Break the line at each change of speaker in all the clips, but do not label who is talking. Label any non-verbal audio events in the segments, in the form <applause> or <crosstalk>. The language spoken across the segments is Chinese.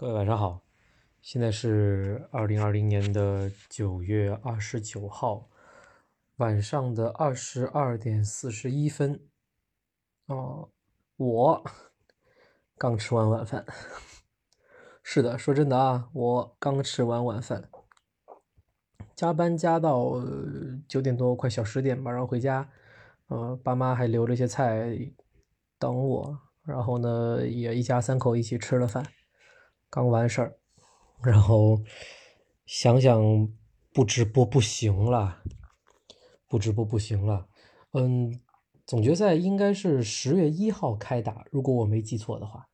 各位晚上好，现在是二零二零年的九月二十九号晚上的二十二点四十一分。哦，我刚吃完晚饭。<laughs> 是的，说真的啊，我刚吃完晚饭，加班加到九点多，快小十点吧，然后回家，呃，爸妈还留了些菜等我，然后呢，也一家三口一起吃了饭。刚完事儿，然后想想不直播不行了，不直播不行了。嗯，总决赛应该是十月一号开打，如果我没记错的话，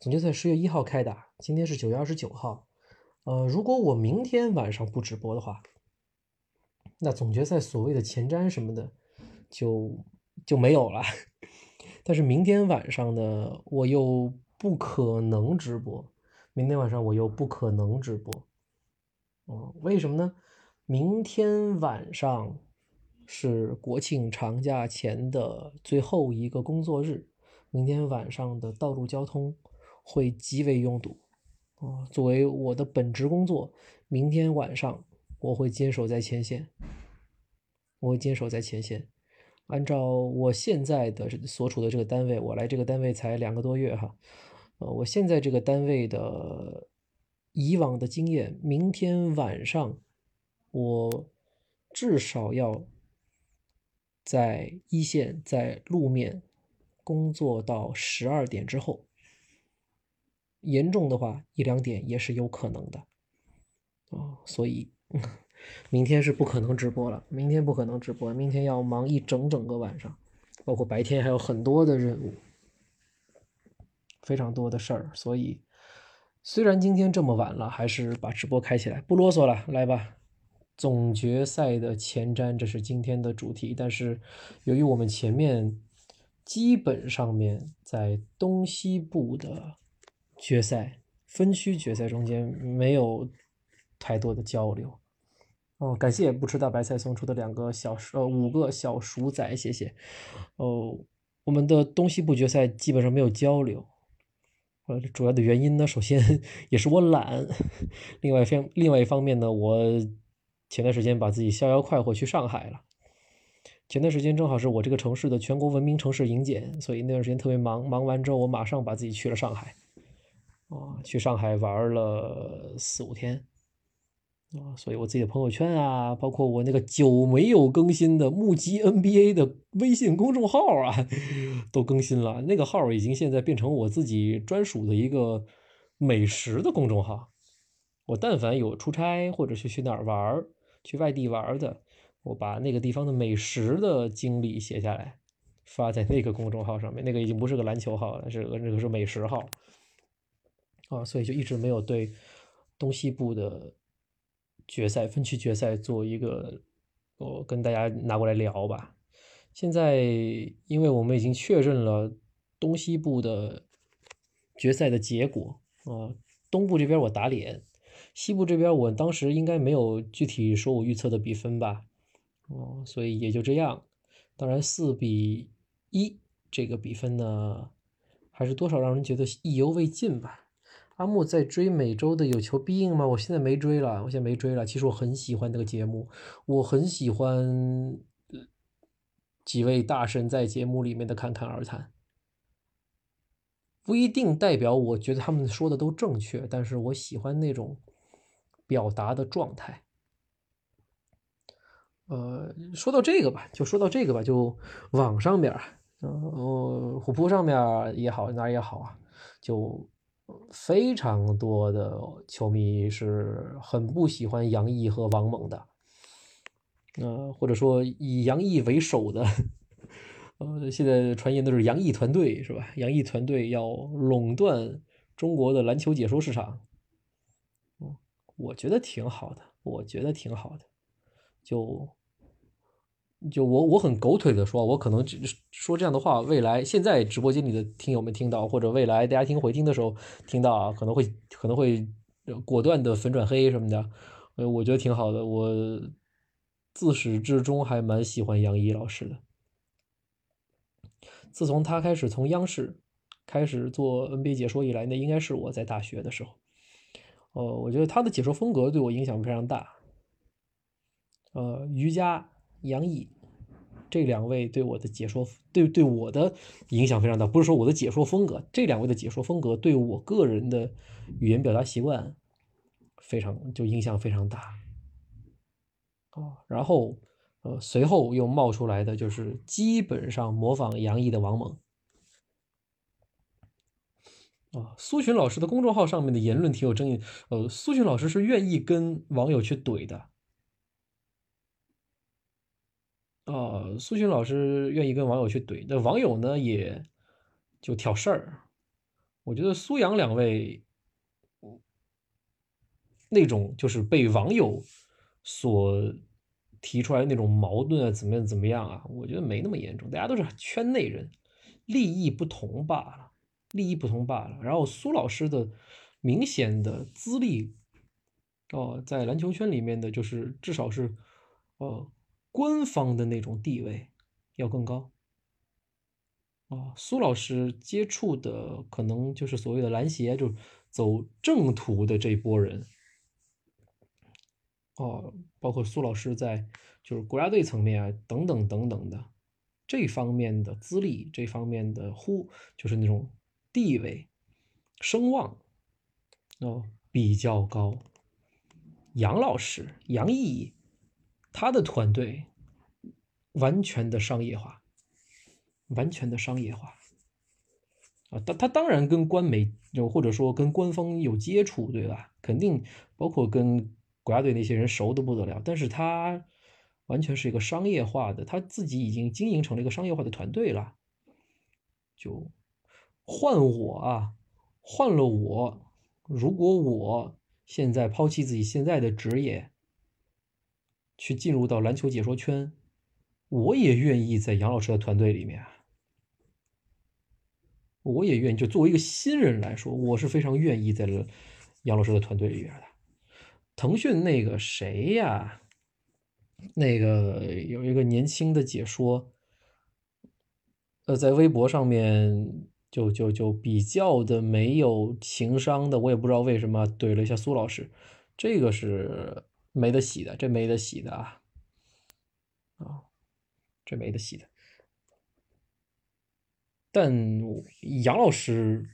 总决赛十月一号开打。今天是九月二十九号，呃，如果我明天晚上不直播的话，那总决赛所谓的前瞻什么的就就没有了。<laughs> 但是明天晚上呢，我又不可能直播。明天晚上我又不可能直播，哦，为什么呢？明天晚上是国庆长假前的最后一个工作日，明天晚上的道路交通会极为拥堵，啊，作为我的本职工作，明天晚上我会坚守在前线，我会坚守在前线。按照我现在的所处的这个单位，我来这个单位才两个多月哈。呃，我现在这个单位的以往的经验，明天晚上我至少要在一线在路面工作到十二点之后，严重的话一两点也是有可能的啊，所以明天是不可能直播了，明天不可能直播，明天要忙一整整个晚上，包括白天还有很多的任务。非常多的事儿，所以虽然今天这么晚了，还是把直播开起来，不啰嗦了，来吧。总决赛的前瞻，这是今天的主题。但是由于我们前面基本上面在东西部的决赛分区决赛中间没有太多的交流。哦，感谢不吃大白菜送出的两个小呃五个小鼠仔，谢谢。哦，我们的东西部决赛基本上没有交流。呃，主要的原因呢，首先 <laughs> 也是我懒，<laughs> 另外方另外一方面呢，我前段时间把自己逍遥快活去上海了。前段时间正好是我这个城市的全国文明城市迎检，所以那段时间特别忙。忙完之后，我马上把自己去了上海，啊，去上海玩了四五天。啊，所以我自己的朋友圈啊，包括我那个久没有更新的目击 NBA 的微信公众号啊，<laughs> 都更新了。那个号已经现在变成我自己专属的一个美食的公众号。我但凡有出差或者是去哪儿玩去外地玩的，我把那个地方的美食的经历写下来，发在那个公众号上面。那个已经不是个篮球号了，是个那个是美食号。啊，所以就一直没有对东西部的。决赛分区决赛做一个，我跟大家拿过来聊吧。现在因为我们已经确认了东西部的决赛的结果啊，东部这边我打脸，西部这边我当时应该没有具体说我预测的比分吧，哦，所以也就这样。当然四比一这个比分呢，还是多少让人觉得意犹未尽吧。阿木在追每周的有求必应吗？我现在没追了，我现在没追了。其实我很喜欢那个节目，我很喜欢几位大神在节目里面的侃侃而谈，不一定代表我觉得他们说的都正确，但是我喜欢那种表达的状态。呃，说到这个吧，就说到这个吧，就网上面，呃，虎扑上面也好，哪也好啊，就。非常多的球迷是很不喜欢杨毅和王猛的，呃，或者说以杨毅为首的，<laughs> 呃，现在传言都是杨毅团队是吧？杨毅团队要垄断中国的篮球解说市场，嗯，我觉得挺好的，我觉得挺好的，就。就我我很狗腿的说，我可能说这样的话，未来现在直播间里的听友们听到，或者未来大家听回听的时候听到啊，可能会可能会果断的粉转黑什么的，呃，我觉得挺好的。我自始至终还蛮喜欢杨怡老师的。自从他开始从央视开始做 NBA 解说以来，那应该是我在大学的时候，呃，我觉得他的解说风格对我影响非常大。呃，瑜伽、杨毅这两位对我的解说，对对我的影响非常大。不是说我的解说风格，这两位的解说风格对我个人的语言表达习惯非常就影响非常大。哦，然后呃，随后又冒出来的就是基本上模仿杨毅的王蒙。啊，苏群老师的公众号上面的言论挺有争议。呃，苏群老师是愿意跟网友去怼的。呃，苏群老师愿意跟网友去怼，那网友呢也就挑事儿。我觉得苏阳两位那种就是被网友所提出来那种矛盾啊，怎么样怎么样啊？我觉得没那么严重，大家都是圈内人，利益不同罢了。利益不同罢了。然后苏老师的明显的资历，哦，在篮球圈里面的就是至少是，呃，官方的那种地位要更高。啊，苏老师接触的可能就是所谓的篮协，就走正途的这波人。哦，包括苏老师在就是国家队层面啊，等等等等的这方面的资历，这方面的呼，就是那种。地位、声望哦比较高。杨老师杨毅，他的团队完全的商业化，完全的商业化啊。他他当然跟官媒就或者说跟官方有接触，对吧？肯定包括跟国家队那些人熟的不得了。但是他完全是一个商业化的，他自己已经经营成了一个商业化的团队了，就。换我啊，换了我，如果我现在抛弃自己现在的职业，去进入到篮球解说圈，我也愿意在杨老师的团队里面啊。我也愿意，就作为一个新人来说，我是非常愿意在杨老师的团队里边的。腾讯那个谁呀，那个有一个年轻的解说，呃，在微博上面。就就就比较的没有情商的，我也不知道为什么怼了一下苏老师，这个是没得洗的，这没得洗的啊，啊，这没得洗的。但杨老师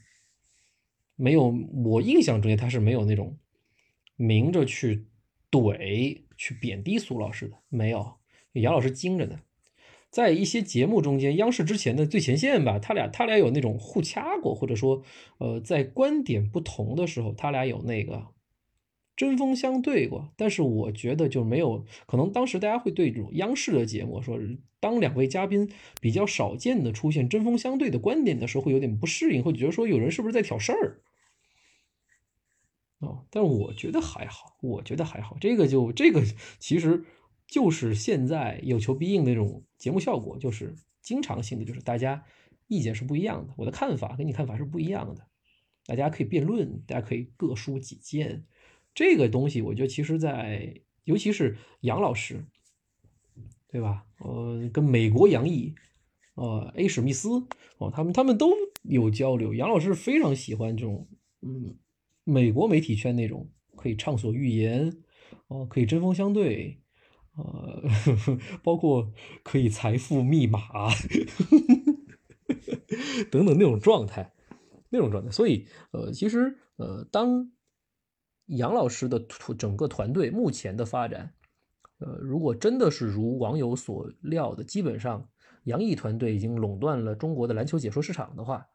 没有，我印象中间他是没有那种明着去怼、去贬低苏老师的，没有，杨老师精着呢。在一些节目中间，央视之前的最前线吧，他俩他俩有那种互掐过，或者说，呃，在观点不同的时候，他俩有那个针锋相对过。但是我觉得就没有可能，当时大家会对这种央视的节目，说当两位嘉宾比较少见的出现针锋相对的观点的时候，会有点不适应，会觉得说有人是不是在挑事儿啊？但我觉得还好，我觉得还好，这个就这个其实。就是现在有求必应的那种节目效果，就是经常性的，就是大家意见是不一样的，我的看法跟你看法是不一样的，大家可以辩论，大家可以各抒己见。这个东西，我觉得其实，在尤其是杨老师，对吧？呃，跟美国杨毅，呃，A 史密斯，哦，他们他们都有交流。杨老师非常喜欢这种，嗯，美国媒体圈那种可以畅所欲言，哦，可以针锋相对。呃，<laughs> 包括可以财富密码 <laughs> 等等那种状态，那种状态。所以，呃，其实，呃，当杨老师的整个团队目前的发展，呃，如果真的是如网友所料的，基本上杨毅团队已经垄断了中国的篮球解说市场的话，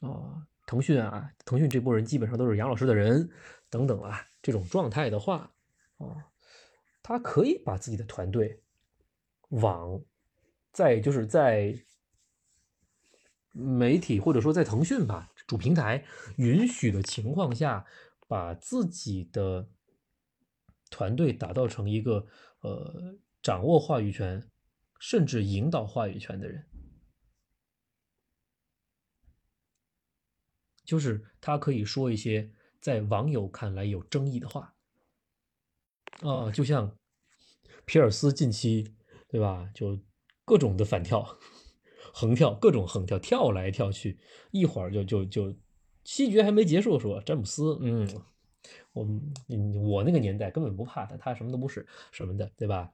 啊，腾讯啊，腾讯这波人基本上都是杨老师的人，等等啊，这种状态的话，啊。他可以把自己的团队往在就是在媒体或者说在腾讯吧主平台允许的情况下，把自己的团队打造成一个呃掌握话语权甚至引导话语权的人，就是他可以说一些在网友看来有争议的话。啊，就像皮尔斯近期，对吧？就各种的反跳、<laughs> 横跳，各种横跳，跳来跳去，一会儿就就就西决还没结束，说詹姆斯，嗯，我嗯，我那个年代根本不怕他，他什么都不是什么的，对吧？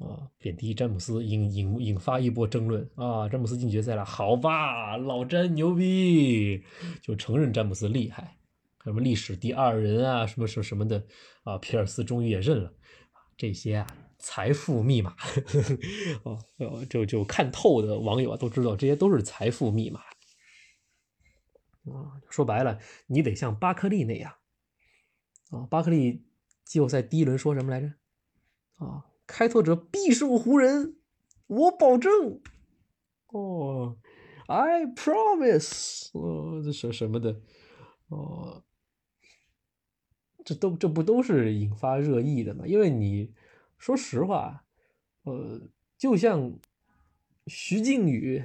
啊，贬低詹姆斯，引引引发一波争论啊！詹姆斯进决赛了，好吧，老詹牛逼，就承认詹姆斯厉害，什么历史第二人啊，什么什么什么的啊，皮尔斯终于也认了，这些啊，财富密码，<laughs> 呵呵哦，就就看透的网友啊都知道，这些都是财富密码。啊，说白了，你得像巴克利那样，啊，巴克利季后赛第一轮说什么来着？啊。开拓者必胜湖人，我保证。哦，I promise。哦，这什什么的？哦，这都这不都是引发热议的吗？因为你说实话，呃，就像徐静宇，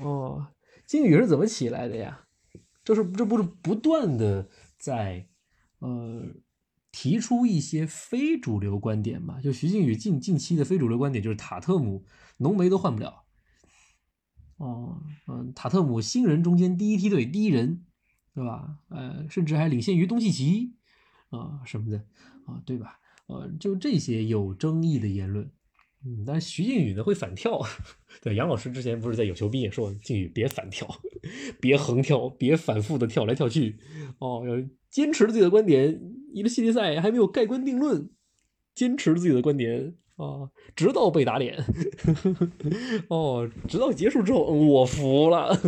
哦，静宇是怎么起来的呀？这是这不是不断的在，呃。提出一些非主流观点嘛？就徐静宇近近期的非主流观点就是塔特姆浓眉都换不了。哦，嗯，塔特姆新人中间第一梯队第一人，对吧？呃，甚至还领先于东契奇啊什么的啊，对吧？呃，就这些有争议的言论。嗯，但是徐静宇呢会反跳。<laughs> 对，杨老师之前不是在有求必应说静宇别反跳，<laughs> 别横跳，别反复的跳来跳去。哦，要坚持自己的观点。一个系列赛还没有盖棺定论，坚持自己的观点啊，直到被打脸。<laughs> 哦，直到结束之后，我服了。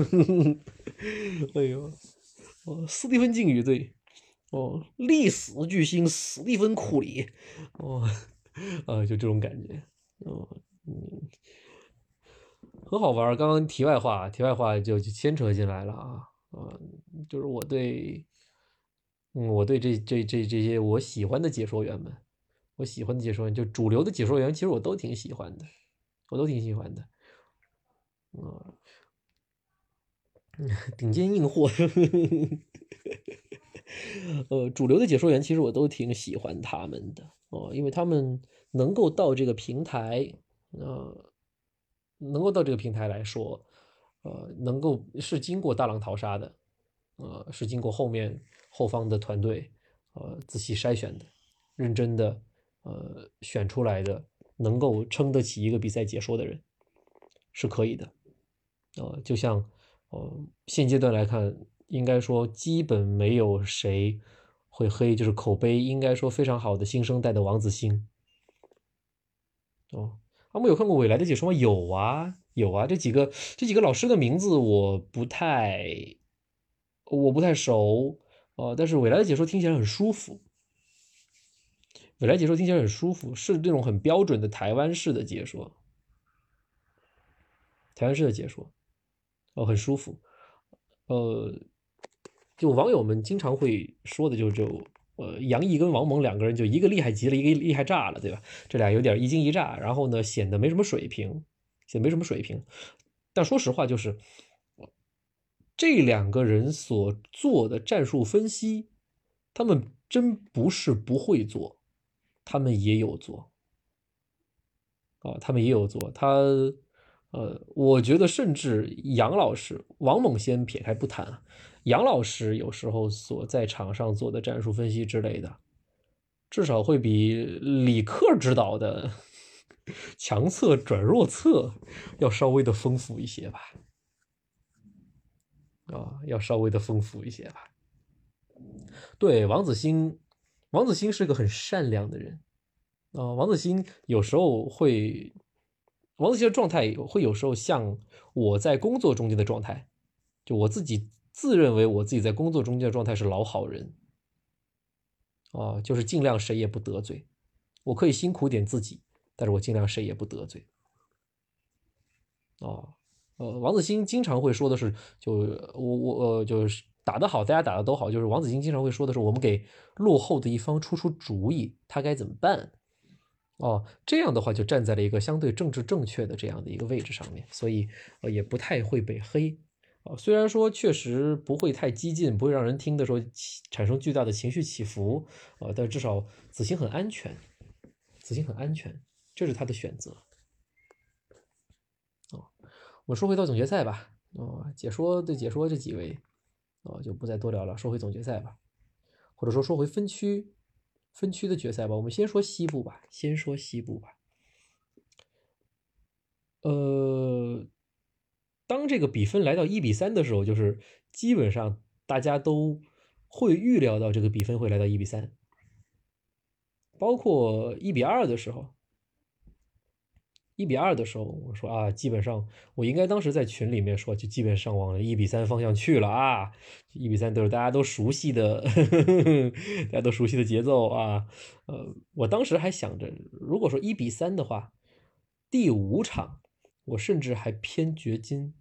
哎呦，哦，斯蒂芬靖宇对，哦，历史巨星斯蒂芬库里，哦，啊，就这种感觉。嗯，很好玩。刚刚题外话，题外话就牵扯进来了啊，啊，就是我对，嗯，我对这这这这些我喜欢的解说员们，我喜欢的解说员，就主流的解说员，其实我都挺喜欢的，我都挺喜欢的，嗯，顶尖硬货，<laughs> 呃，主流的解说员，其实我都挺喜欢他们的哦，因为他们。能够到这个平台，呃，能够到这个平台来说，呃，能够是经过大浪淘沙的，呃，是经过后面后方的团队，呃，仔细筛选的，认真的，呃，选出来的，能够撑得起一个比赛解说的人，是可以的，呃，就像，呃，现阶段来看，应该说基本没有谁会黑，就是口碑应该说非常好的新生代的王子星。哦，阿木有看过未来的解说吗？有啊，有啊。这几个这几个老师的名字我不太，我不太熟哦。但是未来的解说听起来很舒服，未来解说听起来很舒服，是那种很标准的台湾式的解说，台湾式的解说，哦，很舒服。呃，就网友们经常会说的就就。呃，杨毅跟王蒙两个人就一个厉害极了，一个厉害炸了，对吧？这俩有点一惊一乍，然后呢，显得没什么水平，显得没什么水平。但说实话，就是这两个人所做的战术分析，他们真不是不会做，他们也有做。啊，他们也有做。他，呃，我觉得甚至杨老师、王猛先撇开不谈。杨老师有时候所在场上做的战术分析之类的，至少会比李克指导的 <laughs> 强侧转弱侧要稍微的丰富一些吧。啊，要稍微的丰富一些吧。对，王子欣，王子欣是个很善良的人啊。王子欣有时候会，王子欣的状态会有时候像我在工作中间的状态，就我自己。自认为我自己在工作中间的状态是老好人，啊，就是尽量谁也不得罪，我可以辛苦点自己，但是我尽量谁也不得罪。哦，呃，王子欣经常会说的是，就我我呃，就是打得好，大家打的都好，就是王子欣经常会说的是，我们给落后的一方出出主意，他该怎么办？哦，这样的话就站在了一个相对政治正确的这样的一个位置上面，所以呃也不太会被黑。啊，虽然说确实不会太激进，不会让人听的时候产生巨大的情绪起伏，啊，但至少子欣很安全，子欣很安全，这是他的选择。哦，我们说回到总决赛吧，哦，解说的解说这几位，啊，就不再多聊了，说回总决赛吧，或者说说回分区，分区的决赛吧，我们先说西部吧，先说西部吧。呃，当这个比分来到一比三的时候，就是基本上大家都会预料到这个比分会来到一比三，包括一比二的时候。一比二的时候，我说啊，基本上我应该当时在群里面说，就基本上往一比三方向去了啊。一比三都是大家都熟悉的呵呵，<laughs> 大家都熟悉的节奏啊。呃，我当时还想着，如果说一比三的话，第五场我甚至还偏掘金。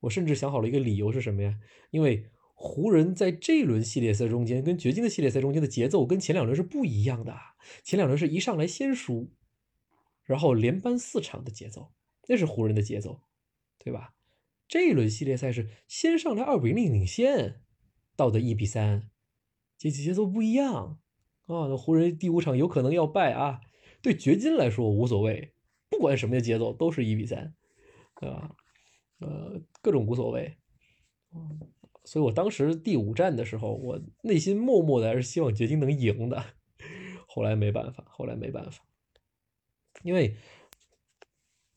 我甚至想好了一个理由是什么呀？因为湖人在这轮系列赛中间跟掘金的系列赛中间的节奏跟前两轮是不一样的。前两轮是一上来先输。然后连扳四场的节奏，那是湖人的节奏，对吧？这一轮系列赛是先上来二比零领先，到的一比三，节节奏不一样啊！那湖人第五场有可能要败啊。对掘金来说无所谓，不管什么的节奏都是一比三，对吧？呃，各种无所谓。所以我当时第五战的时候，我内心默默的还是希望掘金能赢的。<laughs> 后来没办法，后来没办法。因为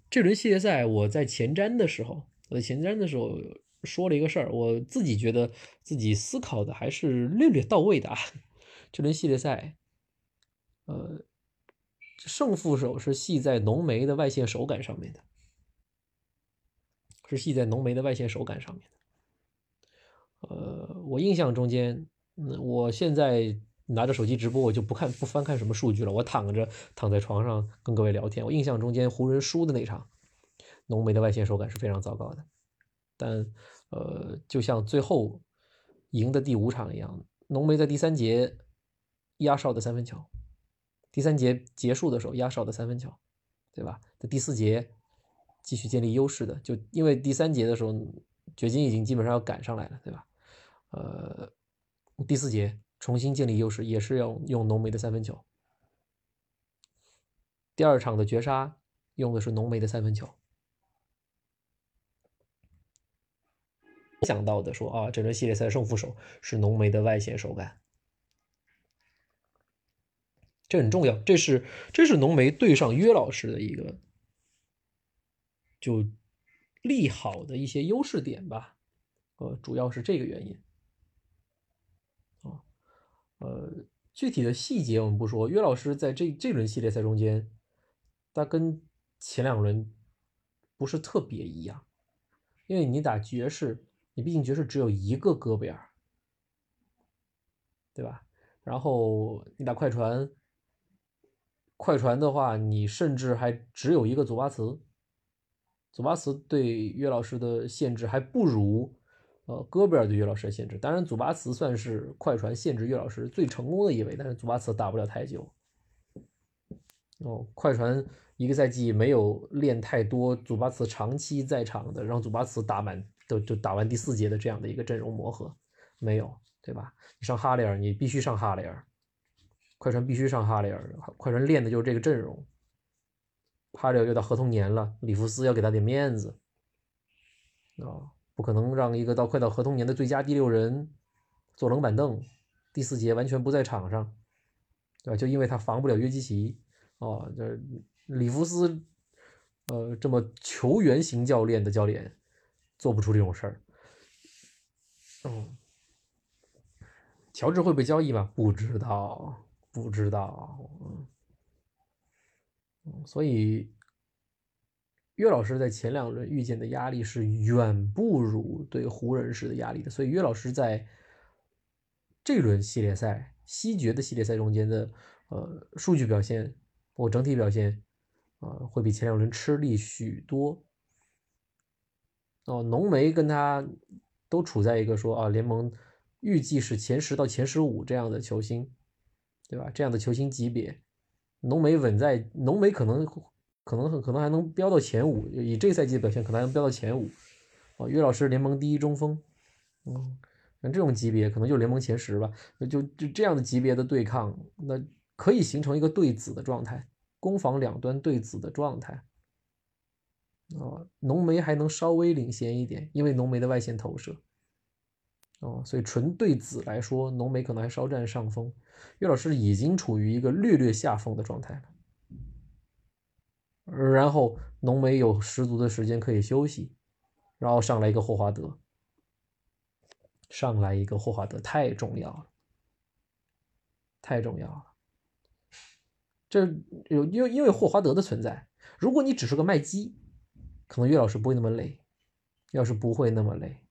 这轮系列赛，我在前瞻的时候，我在前瞻的时候说了一个事儿，我自己觉得自己思考的还是略略到位的啊。这轮系列赛，呃，胜负手是系在浓眉的外线手感上面的，是系在浓眉的外线手感上面的。呃，我印象中间，嗯，我现在。拿着手机直播，我就不看不翻看什么数据了。我躺着躺在床上跟各位聊天。我印象中间湖人输的那场，浓眉的外线手感是非常糟糕的。但呃，就像最后赢的第五场一样，浓眉在第三节压哨的三分球，第三节结束的时候压哨的三分球，对吧？在第四节继续建立优势的，就因为第三节的时候掘金已经基本上要赶上来了，对吧？呃，第四节。重新建立优势也是要用浓眉的三分球。第二场的绝杀用的是浓眉的三分球。想到的说啊，这轮系列赛胜负手是浓眉的外线手感，这很重要。这是这是浓眉对上约老师的一个就利好的一些优势点吧。呃，主要是这个原因。啊呃，具体的细节我们不说。约老师在这这轮系列赛中间，他跟前两轮不是特别一样，因为你打爵士，你毕竟爵士只有一个戈贝尔，对吧？然后你打快船，快船的话，你甚至还只有一个祖巴茨，祖巴茨对约老师的限制还不如。呃，戈贝尔对约老师的限制，当然祖巴茨算是快船限制约老师最成功的一位，但是祖巴茨打不了太久。哦，快船一个赛季没有练太多祖巴茨长期在场的，让祖巴茨打满都就打完第四节的这样的一个阵容磨合，没有，对吧？你上哈雷尔，你必须上哈雷尔，快船必须上哈雷尔，快船练的就是这个阵容。哈雷尔又到合同年了，里弗斯要给他点面子，啊。不可能让一个到快到合同年的最佳第六人坐冷板凳，第四节完全不在场上，对吧？就因为他防不了约基奇，哦，这里弗斯，呃，这么球员型教练的教练做不出这种事儿。嗯，乔治会被交易吗？不知道，不知道。嗯，所以。约老师在前两轮遇见的压力是远不如对湖人时的压力的，所以约老师在这轮系列赛西决的系列赛中间的呃数据表现我整体表现啊会比前两轮吃力许多。哦，浓眉跟他都处在一个说啊联盟预计是前十到前十五这样的球星，对吧？这样的球星级别，浓眉稳在浓眉可能。可能可能还能飙到前五，以这赛季的表现，可能还能飙到前五。哦，约老师联盟第一中锋，嗯，像这种级别可能就联盟前十吧。就就这样的级别的对抗，那可以形成一个对子的状态，攻防两端对子的状态。哦，浓眉还能稍微领先一点，因为浓眉的外线投射。哦，所以纯对子来说，浓眉可能还稍占上风。岳老师已经处于一个略略下风的状态了，然后浓眉有十足的时间可以休息，然后上来一个霍华德，上来一个霍华德太重要了，太重要了。这有因为因为霍华德的存在，如果你只是个麦基，可能岳老师不会那么累，要是不会那么累。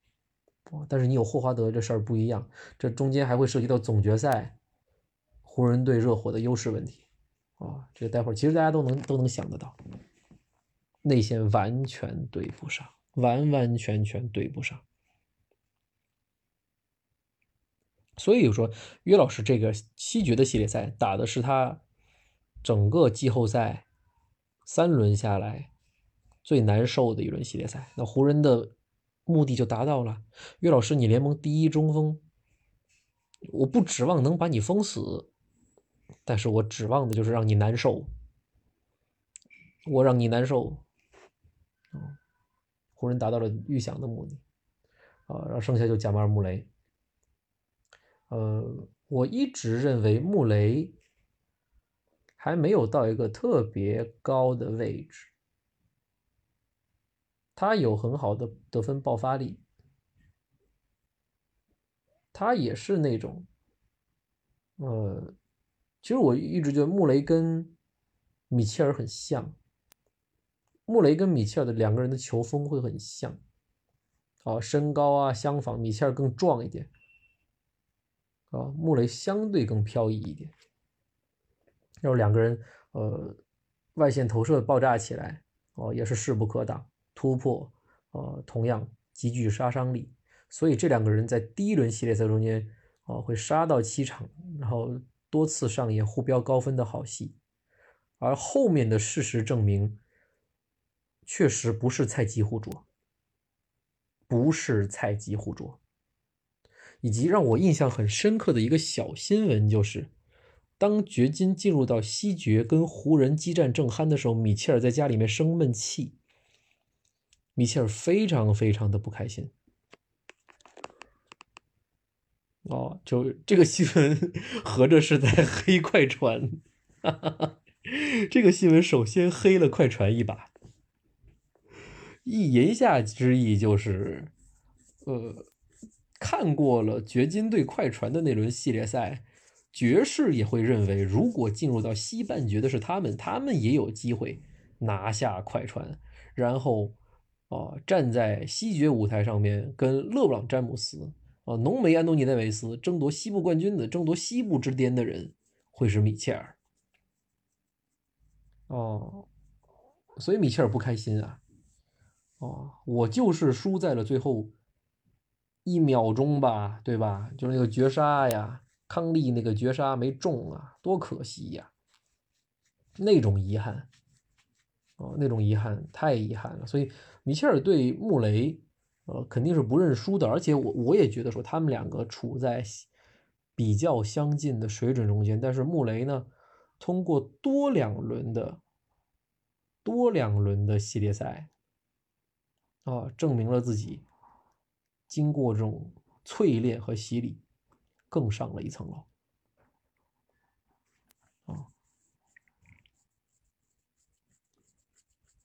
但是你有霍华德这事儿不一样，这中间还会涉及到总决赛湖人队热火的优势问题啊，这个待会儿其实大家都能都能想得到，内线完全对不上，完完全全对不上，所以说约老师这个西决的系列赛打的是他整个季后赛三轮下来最难受的一轮系列赛，那湖人的。目的就达到了，岳老师，你联盟第一中锋，我不指望能把你封死，但是我指望的就是让你难受，我让你难受，湖人达到了预想的目的，啊，然后剩下就贾马尔·穆雷，呃，我一直认为穆雷还没有到一个特别高的位置。他有很好的得分爆发力，他也是那种，呃，其实我一直觉得穆雷跟米切尔很像，穆雷跟米切尔的两个人的球风会很像，啊，身高啊相仿，米切尔更壮一点，啊，穆雷相对更飘逸一点，然后两个人呃外线投射爆炸起来，哦，也是势不可挡。突破，呃，同样极具杀伤力，所以这两个人在第一轮系列赛中间，啊，会杀到七场，然后多次上演互飙高分的好戏，而后面的事实证明，确实不是菜鸡互啄，不是菜鸡互啄，以及让我印象很深刻的一个小新闻就是，当掘金进入到西决跟湖人激战正酣的时候，米切尔在家里面生闷气。米切尔非常非常的不开心，哦，就这个新闻 <laughs> 合着是在黑快船，哈哈哈，这个新闻首先黑了快船一把，一言下之意就是，呃，看过了掘金对快船的那轮系列赛，爵士也会认为，如果进入到西半决的是他们，他们也有机会拿下快船，然后。啊，站在西决舞台上面，跟勒布朗·詹姆斯、啊浓眉安东尼·戴维斯争夺西部冠军的、争夺西部之巅的人，会是米切尔。哦，所以米切尔不开心啊。哦，我就是输在了最后一秒钟吧，对吧？就是那个绝杀呀，康利那个绝杀没中啊，多可惜呀，那种遗憾。哦，那种遗憾太遗憾了，所以米切尔对穆雷，呃，肯定是不认输的。而且我我也觉得说他们两个处在比较相近的水准中间。但是穆雷呢，通过多两轮的多两轮的系列赛，啊，证明了自己经过这种淬炼和洗礼，更上了一层楼。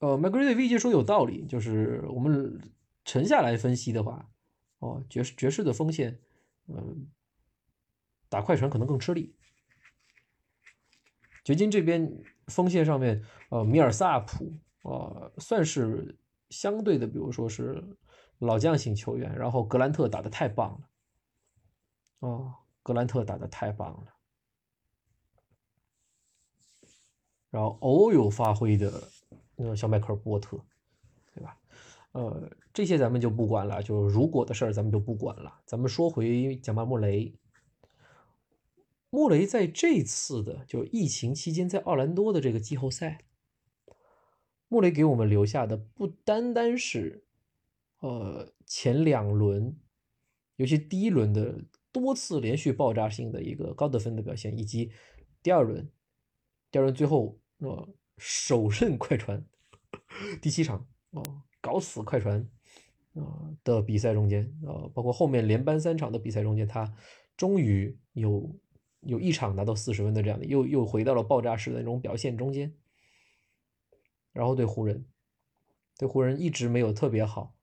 呃 m c g r a d y V 姐说有道理，就是我们沉下来分析的话，哦，爵士爵士的锋线，嗯，打快船可能更吃力。掘金这边锋线上面，呃，米尔萨普，呃，算是相对的，比如说是老将型球员，然后格兰特打的太棒了，哦，格兰特打的太棒了，然后偶有发挥的。那个小迈克尔·波特，对吧？呃，这些咱们就不管了，就是如果的事儿咱们就不管了。咱们说回贾马·穆雷，穆雷在这次的就疫情期间在奥兰多的这个季后赛，穆雷给我们留下的不单单是呃前两轮，尤其第一轮的多次连续爆炸性的一个高得分的表现，以及第二轮，第二轮最后呃。首胜快船，第七场哦，搞死快船啊的比赛中间，呃，包括后面连扳三场的比赛中间，他终于有有一场拿到四十分的这样的，又又回到了爆炸式的那种表现中间。然后对湖人，对湖人一直没有特别好，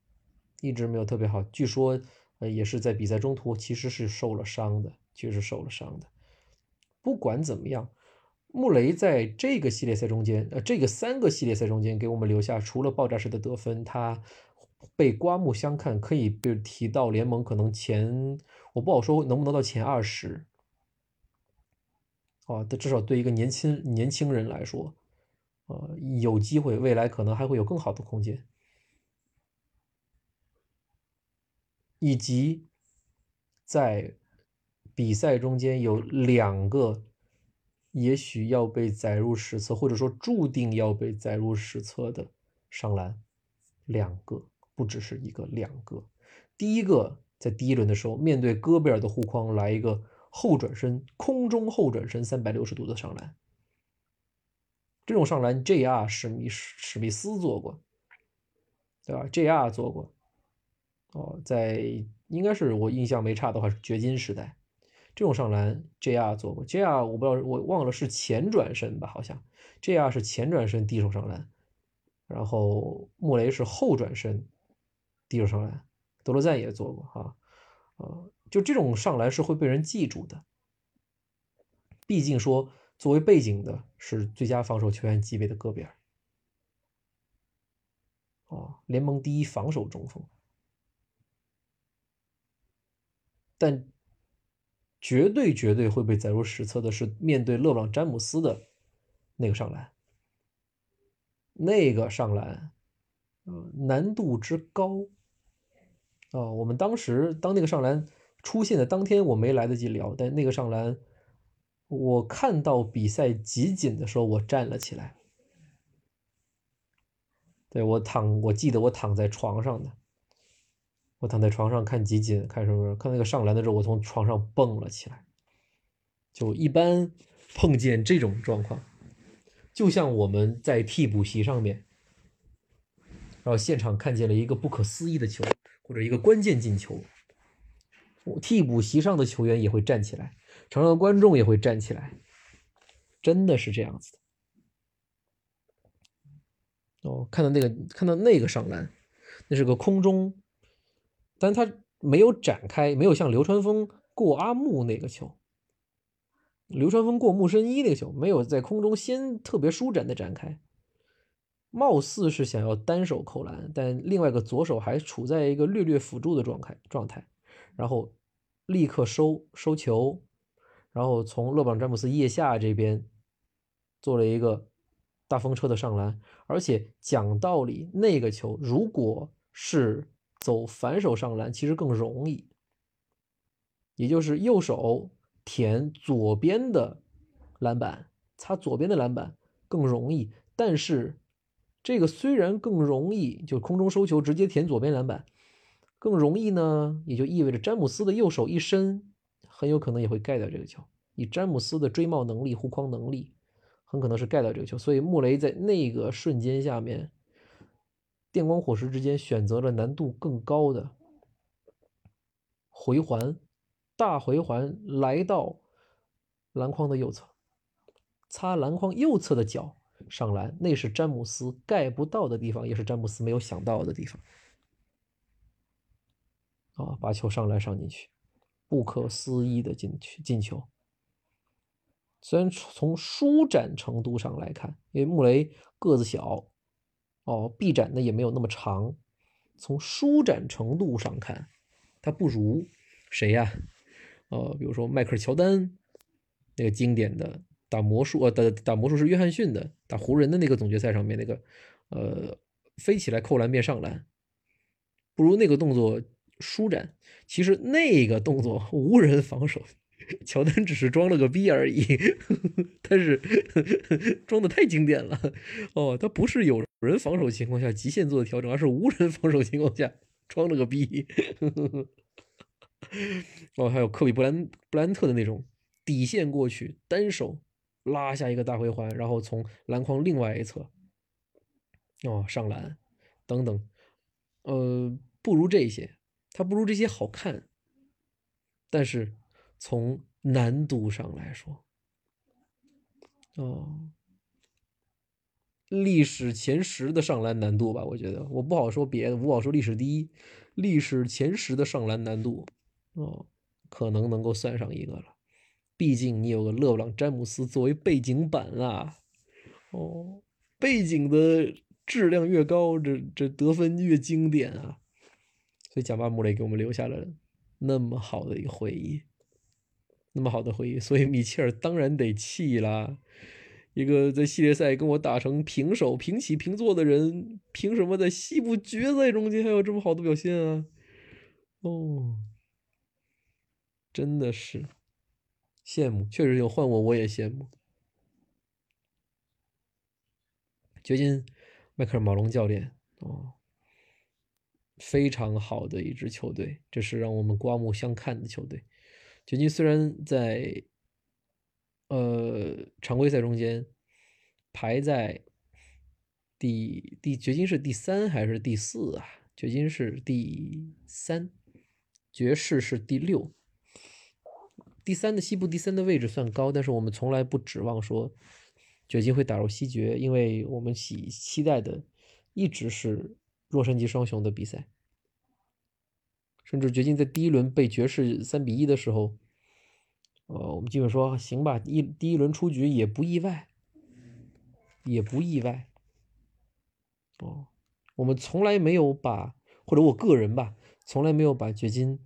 一直没有特别好。据说，呃，也是在比赛中途其实是受了伤的，确实受了伤的。不管怎么样，穆雷在这个系列赛中间，呃，这个三个系列赛中间给我们留下除了爆炸式的得分，他被刮目相看，可以被提到联盟可能前，我不好说能不能到前二十。啊，至少对一个年轻年轻人来说。呃，有机会，未来可能还会有更好的空间，以及在比赛中间有两个，也许要被载入史册，或者说注定要被载入史册的上篮，两个，不只是一个，两个。第一个在第一轮的时候，面对戈贝尔的护框，来一个后转身，空中后转身三百六十度的上篮。这种上篮，J.R. 史密史密斯做过，对吧？J.R. 做过，哦，在应该是我印象没差的话是掘金时代，这种上篮 J.R. 做过。J.R. 我不知道，我忘了是前转身吧？好像 J.R. 是前转身低手上篮，然后穆雷是后转身低手上篮，德罗赞也做过哈，呃，就这种上篮是会被人记住的，毕竟说。作为背景的是最佳防守球员级别的戈贝尔，哦，联盟第一防守中锋，但绝对绝对会被载入史册的是面对勒布朗詹姆斯的那个上篮，那个上篮，呃，难度之高，啊，我们当时当那个上篮出现的当天，我没来得及聊，但那个上篮。我看到比赛集锦的时候，我站了起来。对我躺，我记得我躺在床上的，我躺在床上看集锦，看什么？看那个上篮的时候，我从床上蹦了起来。就一般碰见这种状况，就像我们在替补席上面，然后现场看见了一个不可思议的球，或者一个关键进球，替补席上的球员也会站起来。场上的观众也会站起来，真的是这样子的。哦，看到那个，看到那个上篮，那是个空中，但他没有展开，没有像流川枫过阿木那个球，流川枫过木深一那个球，没有在空中先特别舒展的展开，貌似是想要单手扣篮，但另外一个左手还处在一个略略辅助的状态状态，然后立刻收收球。然后从勒布朗詹姆斯腋下这边做了一个大风车的上篮，而且讲道理，那个球如果是走反手上篮，其实更容易，也就是右手舔左边的篮板，擦左边的篮板更容易。但是这个虽然更容易，就空中收球直接舔左边篮板更容易呢，也就意味着詹姆斯的右手一伸。很有可能也会盖掉这个球，以詹姆斯的追帽能力、护框能力，很可能是盖掉这个球。所以穆雷在那个瞬间下面，电光火石之间选择了难度更高的回环，大回环来到篮筐的右侧，擦篮筐右侧的脚上篮，那是詹姆斯盖不到的地方，也是詹姆斯没有想到的地方。啊，把球上篮上进去。不可思议的进去！进球。虽然从舒展程度上来看，因为穆雷个子小，哦，臂展呢也没有那么长。从舒展程度上看，他不如谁呀？呃，比如说迈克尔乔丹，那个经典的打魔术，呃，打打魔术是约翰逊的，打湖人的那个总决赛上面那个，呃，飞起来扣篮变上篮，不如那个动作。舒展，其实那个动作无人防守，乔丹只是装了个逼而已，<laughs> 但是装的太经典了哦，他不是有人防守情况下极限做的调整，而是无人防守情况下装了个逼。哦，还有科比布兰布兰特的那种底线过去单手拉下一个大回环，然后从篮筐另外一侧哦上篮等等，呃。不如这些，他不如这些好看。但是从难度上来说，哦，历史前十的上篮难度吧，我觉得我不好说别的，不好说历史第一，历史前十的上篮难度，哦，可能能够算上一个了。毕竟你有个勒布朗詹姆斯作为背景板啊，哦，背景的质量越高，这这得分越经典啊。所以贾巴姆雷给我们留下了。那么好的一个回忆，那么好的回忆，所以米切尔当然得气啦。一个在系列赛跟我打成平手、平起平坐的人，凭什么在西部决赛中间还有这么好的表现啊？哦，真的是羡慕，确实有换我我也羡慕。掘金迈克尔·马龙教练哦。非常好的一支球队，这是让我们刮目相看的球队。掘金虽然在呃常规赛中间排在第第，掘金是第三还是第四啊？掘金是第三，爵士是第六。第三的西部第三的位置算高，但是我们从来不指望说掘金会打入西决，因为我们期期待的一直是。洛杉矶双雄的比赛，甚至掘金在第一轮被爵士三比一的时候，呃，我们基本说行吧，一第一轮出局也不意外，也不意外。哦，我们从来没有把，或者我个人吧，从来没有把掘金